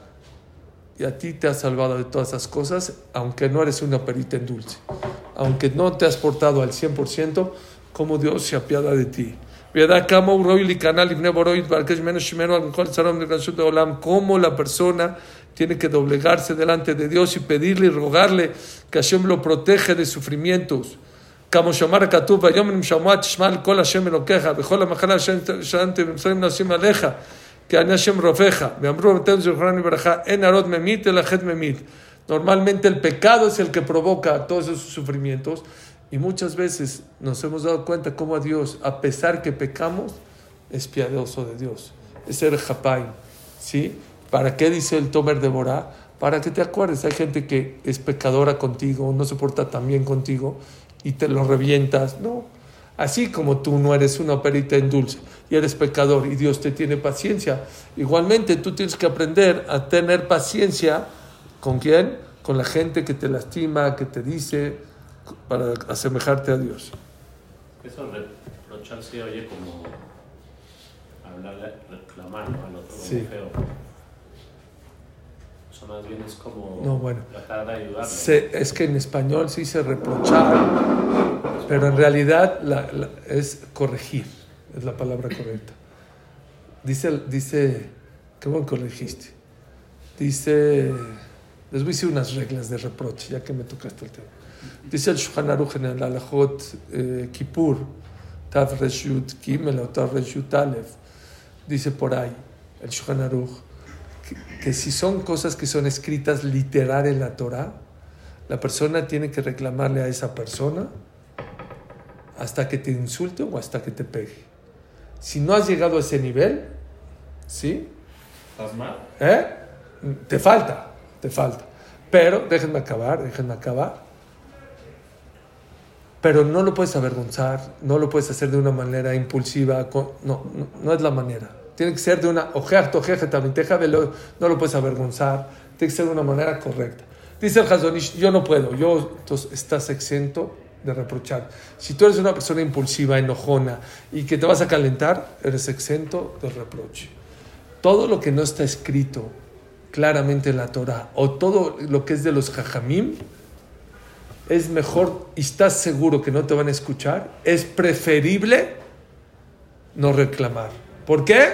y a ti te has salvado de todas esas cosas, aunque no eres una perita en dulce, aunque no te has portado al 100%, como Dios se apiada de ti. Cómo la persona tiene que doblegarse delante de Dios y pedirle y rogarle que Hashem lo protege de sufrimientos. כמו שאמר הכתוב, ויום אם שמוע תשמע על כל השם אלוקיך, וכל המחלה אשר שאנתם במצרים נעשים עליך, כי אני השם רופאך. ואמרו רבותינו זכרנו לברכה, אין הרוד ממית אלא חטא ממית. Normalmente el pecado es el que provoca todos esos sufrimientos y muchas veces nos hemos dado cuenta cómo a Dios, a pesar que pecamos, es piadoso de Dios. Es el Japaim. ¿Sí? ¿Para qué dice el Tomer de Borá? Para que te acuerdes, hay gente que es pecadora contigo, no se porta tan bien contigo y te lo revientas. No. Así como tú no eres una perita en dulce y eres pecador y Dios te tiene paciencia, igualmente tú tienes que aprender a tener paciencia con quién? Con la gente que te lastima, que te dice, para asemejarte a Dios. Eso reprocharse oye como hablar, reclamar al otro Sí. feo. Eso más bien es como No, bueno. tratar de ayudarle. Se- es que en español se dice reprochar, pero en realidad la- la- es corregir, es la palabra correcta. Dice, dice, qué bueno corregiste. Dice, les voy a decir unas reglas de reproche, ya que me tocaste el tema. Dice el Shulchan Aruch en el Alajot eh, Kippur, Tav Reshut Gimel o Tav Reshut Aleph, dice por ahí, el Shulchan Aruch, que, si son cosas que son escritas literal en la Torah, la persona tiene que reclamarle a esa persona hasta que te insulte o hasta que te pegue. Si no has llegado a ese nivel, ¿sí? ¿Estás mal? ¿Eh? Te falta, te falta. Pero, déjenme acabar, déjenme acabar. Pero no lo puedes avergonzar, no lo puedes hacer de una manera impulsiva, no, no, no es la manera. Tiene que ser de una, teja, velo, no lo puedes avergonzar, tiene que ser de una manera correcta. Dice el Hazonish, yo no puedo, yo, estás exento de reprochar. Si tú eres una persona impulsiva, enojona y que te vas a calentar, eres exento de reproche todo lo que no está escrito claramente en la Torah o todo lo que es de los jajamim es mejor y estás seguro que no te van a escuchar, es preferible no reclamar. ¿Por qué?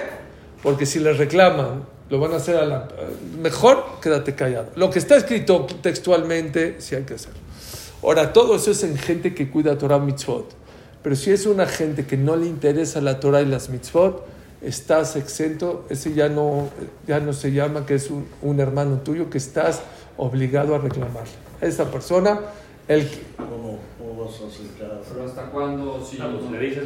Porque si les reclaman, lo van a hacer a la... Mejor quédate callado. Lo que está escrito textualmente, sí hay que hacer. Ahora, todo eso es en gente que cuida Torah mitzvot. Pero si es una gente que no le interesa la Torah y las mitzvot, estás exento, ese ya no, ya no se llama que es un, un hermano tuyo, que estás obligado a reclamarle. Esa persona El, ¿Cómo, cómo vas a acercar? Pero hasta cuándo, si Ah, pues le dices,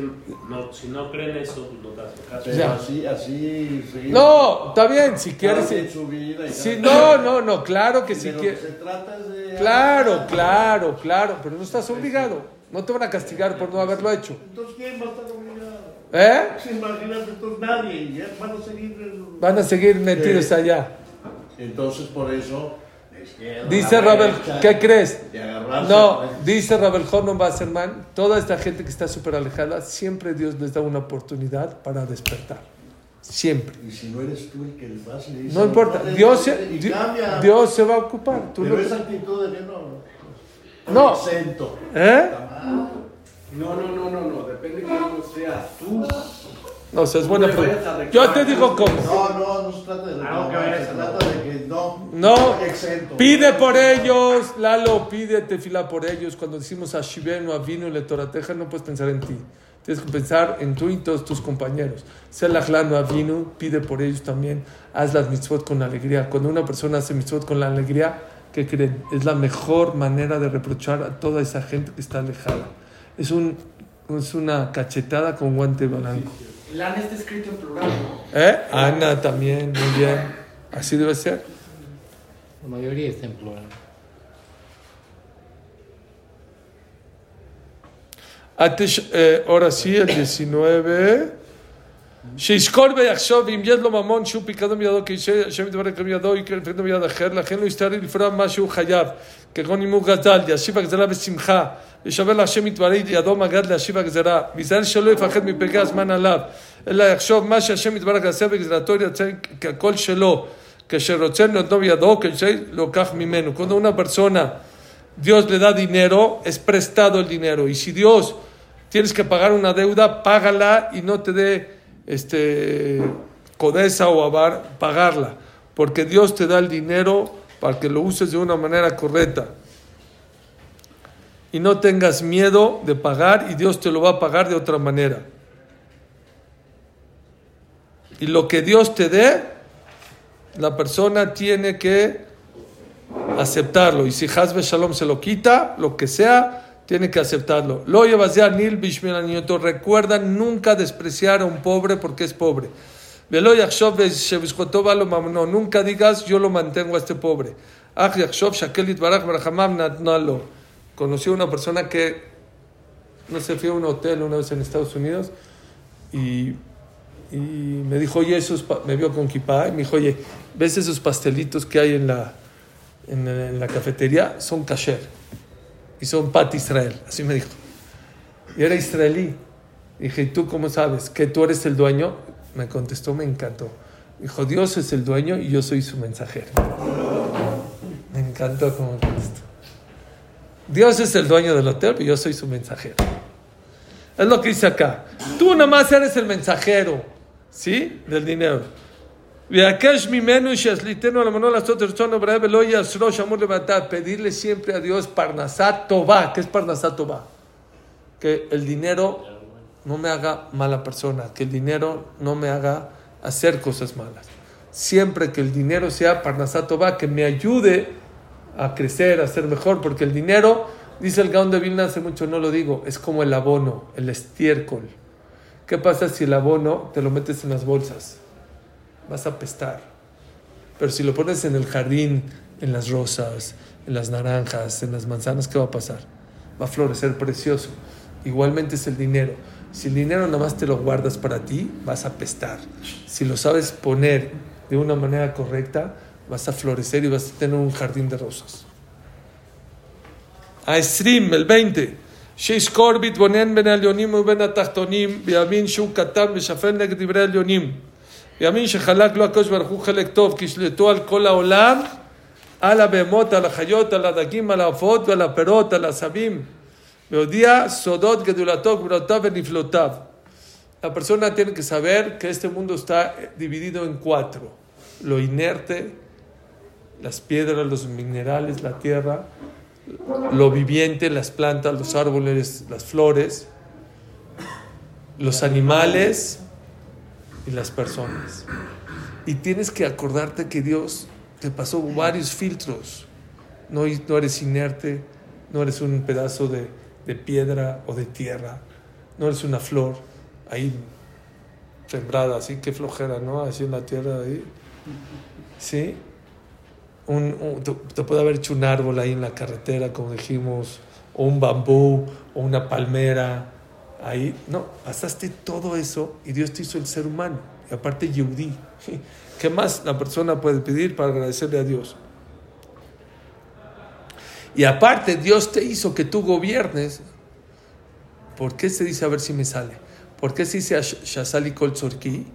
no, si no creen eso, pues no te hace caso. Pero así, así, sí. no, está bien, si quieres. Cada- no, no, no, claro que si quieres. se trata es de... Claro, claro, claro, pero no estás obligado. No te van a castigar por no haberlo hecho. Entonces, ¿quién va a estar obligado? ¿Eh? Sí, imagínate, entonces nadie, ya van a seguir... Van a seguir metidos allá. Entonces, por eso... Dice derecha, ¿qué crees? No, dice Rabel Hornon Basserman, toda esta gente que está súper alejada, siempre Dios les da una oportunidad para despertar. Siempre. Y si no eres tú el que les vas y le dices... No importa, Dios se, y. Dios se va a ocupar. Tú Pero no- esa actitud de no... No. Exento. ¿Eh? No, no, no, no, no. Depende de cómo seas tú. No, o sea, es buena pregunta. Yo te digo cómo. No, no, no se trata de que reclamar, se trata de que no... No, exento. pide por ellos, Lalo, pide tefila por ellos. Cuando decimos a Shivenu, a Vino, le Torateja, no puedes pensar en ti. Tienes que pensar en tú y todos tus compañeros. Selachlano, a Vino, pide por ellos también. Haz las mitzvot con alegría. Cuando una persona hace mitzvot con la alegría, ¿qué creen? Es la mejor manera de reprochar a toda esa gente que está alejada. Es, un, es una cachetada con guante blanco. LAN está escrito en plural, ¿no? ¿Eh? Ana también, muy bien. Así debe ser. La mayoría está en plural. Eh, ahora sí, el 19. שיזכור ויחשוב אם יש לו ממון שהוא פיקדון בידו כשם יתברר גם בידו יקרה לפקדון ביד אחר לכן לא יסתר לפרוע מה שהוא חייב כגון אם הוא גזל ישיב הגזרה בשמחה ישבר להשם יתברר ידו מגד להשיב הגזרה ויזהר שלא יפחד מפרקי הזמן עליו אלא יחשוב מה שהשם יתברך יעשה בגזרתו ירצה ככל שלו כאשר רוצה נותנו בידו כשלוקח ממנו cuando una persona Dios le da dinero, es prestado el dinero. Y si Dios tienes que pagar una deuda, págala y no te dé este, codeza o avar, pagarla. Porque Dios te da el dinero para que lo uses de una manera correcta. Y no tengas miedo de pagar y Dios te lo va a pagar de otra manera. Y lo que Dios te dé, la persona tiene que aceptarlo. Y si Hazbe Shalom se lo quita, lo que sea, tiene que aceptarlo. Lo llevas ya Nil. Recuerda nunca despreciar a un pobre porque es pobre. Velo Yachshov Alo Mamno. Nunca digas yo lo mantengo a este pobre. Ach Yachshov Shakel Itbarach Barhamam Natnalo. Conocí a una persona que no se fue a un hotel una vez en Estados Unidos y, y me dijo, oye, esos pa-" me vio con kipá y me dijo, oye, ¿ves esos pastelitos que hay en la, en la cafetería? Son kasher y son pat Israel, así me dijo. Y era israelí. Dije, ¿y tú cómo sabes? ¿Que tú eres el dueño? Me contestó, me encantó. Dijo, Dios es el dueño y yo soy su mensajero. Me encantó cómo contestó. Dios es el dueño del hotel, pero yo soy su mensajero. Es lo que dice acá. Tú nada más eres el mensajero, ¿sí? Del dinero. Pedirle siempre a Dios parnasat tova. ¿Qué es parnasat? Que el dinero no me haga mala persona, que el dinero no me haga hacer cosas malas. Siempre que el dinero sea parnasat tova, que me ayude a crecer, a ser mejor, porque el dinero, dice el Gaon de Vilna hace mucho, no lo digo, es como el abono, el estiércol. ¿Qué pasa si el abono te lo metes en las bolsas? Vas a apestar. Pero si lo pones en el jardín, en las rosas, en las naranjas, en las manzanas, ¿qué va a pasar? Va a florecer precioso. Igualmente es el dinero. Si el dinero nada más te lo guardas para ti, vas a apestar. Si lo sabes poner de una manera correcta, vas a florecer y vas a tener un jardín de rosas. העשרים, el 20, שיזכור בהתבונן בין העליונים ובין התחתונים, ויאמין שהוא קטן ושפל נגד דברי העליונים. ויאמין שחלק לו הקדוש ברוך הוא חלק טוב, כי שלטו על כל העולם, על הבהמות, על החיות, על הדגים, על העופות ועל הפירות, על העשבים. והודיע סודות גדולתו, גבולותיו ונפלותיו. La persona tiene que saber que este mundo está dividido en cuatro. Lo inerte, las piedras, los minerales, la tierra, lo viviente, las plantas, los árboles, las flores, los animales y las personas. Y tienes que acordarte que Dios te pasó varios filtros. No, no eres inerte, no eres un pedazo de, de piedra o de tierra, no eres una flor ahí sembrada, así que flojera, ¿no? Así en la tierra ahí. ¿Sí? Un, un- te, te puede haber hecho un árbol ahí en la carretera, como dijimos, o un bambú, o una palmera. Ahí, no, pasaste todo eso y Dios te hizo el ser humano. Y aparte, Yehudí. ¿Qué más la persona puede pedir para agradecerle a Dios? Y aparte, Dios te hizo que tú gobiernes. ¿Por qué se dice, a ver si me sale? ¿Por qué se dice Shazali Kol Tzorki?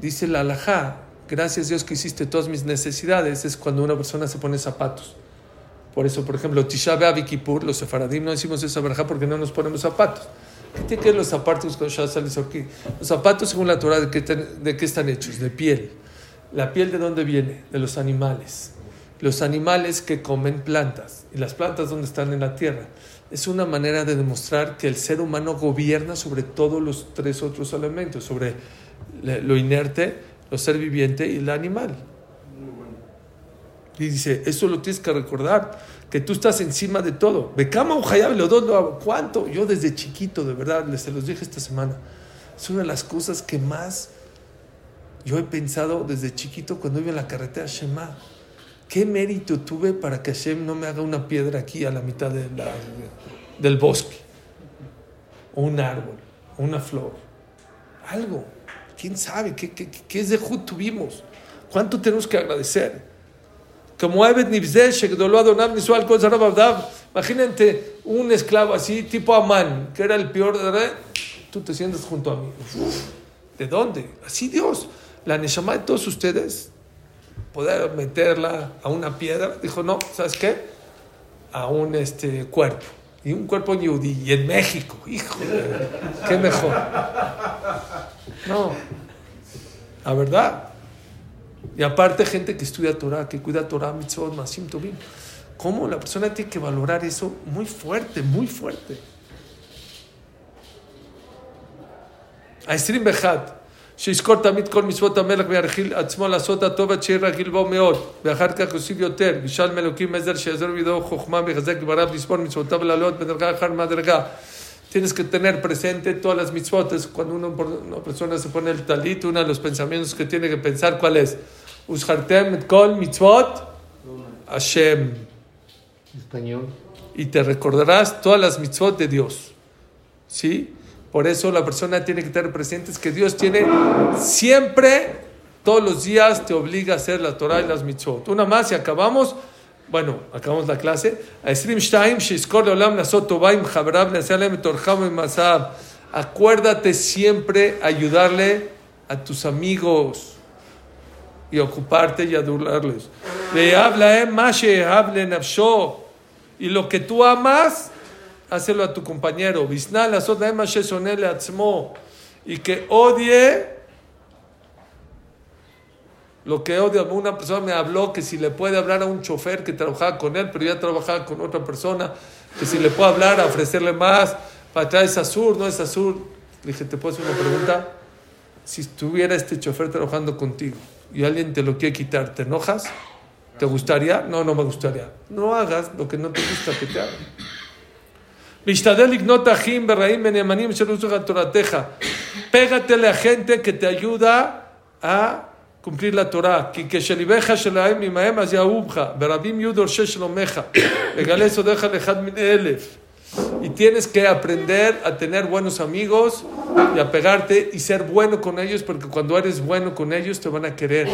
Dice la alajá, gracias Dios que hiciste todas mis necesidades, es cuando una persona se pone zapatos. Por eso, por ejemplo, Tisha los sefaradim no decimos esa verajá porque no nos ponemos zapatos. ¿Qué tiene que ver los zapatos con Shazali Tzorki? Los zapatos, según la Torah, ¿de qué, ¿de qué están hechos? De piel. ¿La piel de dónde viene? De los animales. Los animales que comen plantas. ¿Y las plantas dónde están en la tierra? Es una manera de demostrar que el ser humano gobierna sobre todos los tres otros elementos, sobre lo inerte, lo ser viviente y el animal. Y dice, eso lo tienes que recordar, que tú estás encima de todo. Becama dos lo. ¿Cuánto? Yo desde chiquito, de verdad, les se los dije esta semana. Es una de las cosas que más yo he pensado desde chiquito cuando iba en la carretera Shema. ¿Qué mérito tuve para que Hashem no me haga una piedra aquí a la mitad del bosque? O un árbol, o una flor. Algo. ¿Quién sabe qué, qué, qué es de tuvimos? ¿Cuánto tenemos que agradecer? Como. Imagínate un esclavo así, tipo Amán, que era el peor de Tú te sientas junto a mí. ¿De dónde? Así Dios. La Neshama de todos ustedes, poder meterla a una piedra, dijo, no, ¿sabes qué? A un este, cuerpo. Y un cuerpo yudí. Y en México, hijo, qué mejor. No, la verdad. Y aparte gente que estudia Torah, que cuida Torah, mitzvot, masim, tovim. ¿Cómo la persona tiene que valorar eso muy fuerte, muy fuerte? העשרים ואחד, שיזכור תמיד כל מצוות המלך וירחיל עצמו לעשות הטוב עד שיהיה רגיל בו מאוד, ואחר כך יוסיף יותר, וישאל מאלוקים עזר שיעזור בידו חוכמה ויחזק דבריו לספור מצוותיו ולעלות בדרגה אחר מדרגה. Tienes que tener presente todas las mitzvot. Es Cuando uno- una persona se pone el talit, uno de los pensamientos que tiene que pensar, ¿cuál es? Ushartem kol mitzvot Hashem. Español. Y te recordarás todas las mitzvot de Dios. ¿Sí? Por eso la persona tiene que tener presentes que Dios tiene siempre, todos los días, te obliga a hacer la Torah y las mitzvot. Una más y acabamos bueno, acabamos la clase. Acuérdate siempre ayudarle a tus amigos y ocuparte y adorarles. Le. Eh, y lo que tú amas, hácelo a tu compañero. Eh, y que odie lo que odio, una persona me habló que si le puede hablar a un chofer que trabajaba con él, pero ya trabajaba con otra persona, que si le puedo hablar, ofrecerle más, para atrás es azul, no es azul. Le dije, ¿te puedo hacer una pregunta? Si estuviera este chofer trabajando contigo y alguien te lo quiere quitar, ¿te enojas? ¿Te gustaría? No, no me gustaría. No hagas lo que no te gusta que te hagan. Pégatele a gente que te ayuda a cumplir la Torah. Que shelibeja shelaim imaem az yaubja, berabim yudor sheshlomeja, regaleso deja lejad min elef. Y tienes que aprender a tener buenos amigos y a pegarte y ser bueno con ellos, porque cuando eres bueno con ellos te van a querer.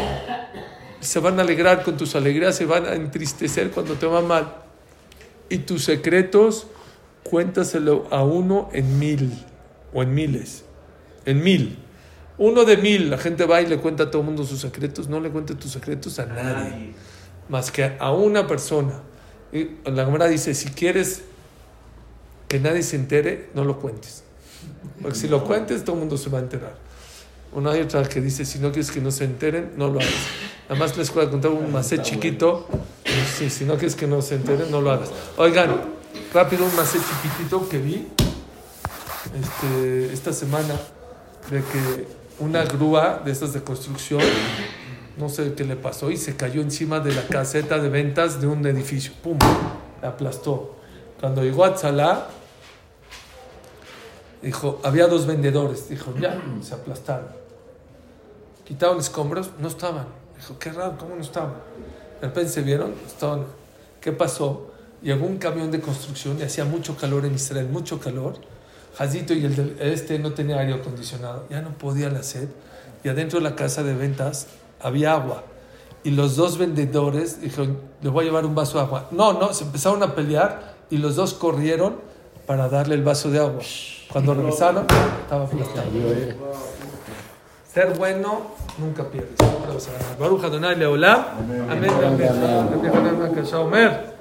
Se van a alegrar con tus alegrías, se van a entristecer cuando te va mal. Y tus secretos, cuéntaselo a uno en mil o en miles. En mil. Uno de mil, la gente va y le cuenta a todo el mundo sus secretos. No le cuente tus secretos a nadie, más que a una persona. Y la Gemara dice: si quieres que nadie se entere, no lo cuentes. Porque si lo cuentes, todo el mundo se va a enterar. Una hay otra que dice: si no quieres que no se enteren, no lo hagas. Nada más les voy a contar un macé chiquito. Sí, si no quieres que no se enteren, no lo hagas. Oigan, rápido un macé chiquitito que vi este, esta semana de que una grúa de estas de construcción, no sé qué le pasó, y se cayó encima de la caseta de ventas de un edificio. ¡Pum! La aplastó. Cuando llegó a Tzalá, dijo, había dos vendedores. Dijo, ya, se aplastaron. Quitaron escombros, no estaban. Dijo, qué raro, ¿cómo no estaban? De repente se vieron, estaban. ¿Qué pasó? Llegó un camión de construcción y hacía mucho calor en Israel, mucho calor. Jazito y el este no tenía aire acondicionado, ya no podía la. Y adentro de la casa de ventas había agua. Y los dos vendedores dijeron, le voy a llevar un vaso de agua. No, no, se empezaron a pelear y los dos corrieron para darle el vaso de agua. Cuando regresaron, estaba flotando. Ser bueno nunca pierdes. Baruja Donai Leolam. Amén. Amén. Amén.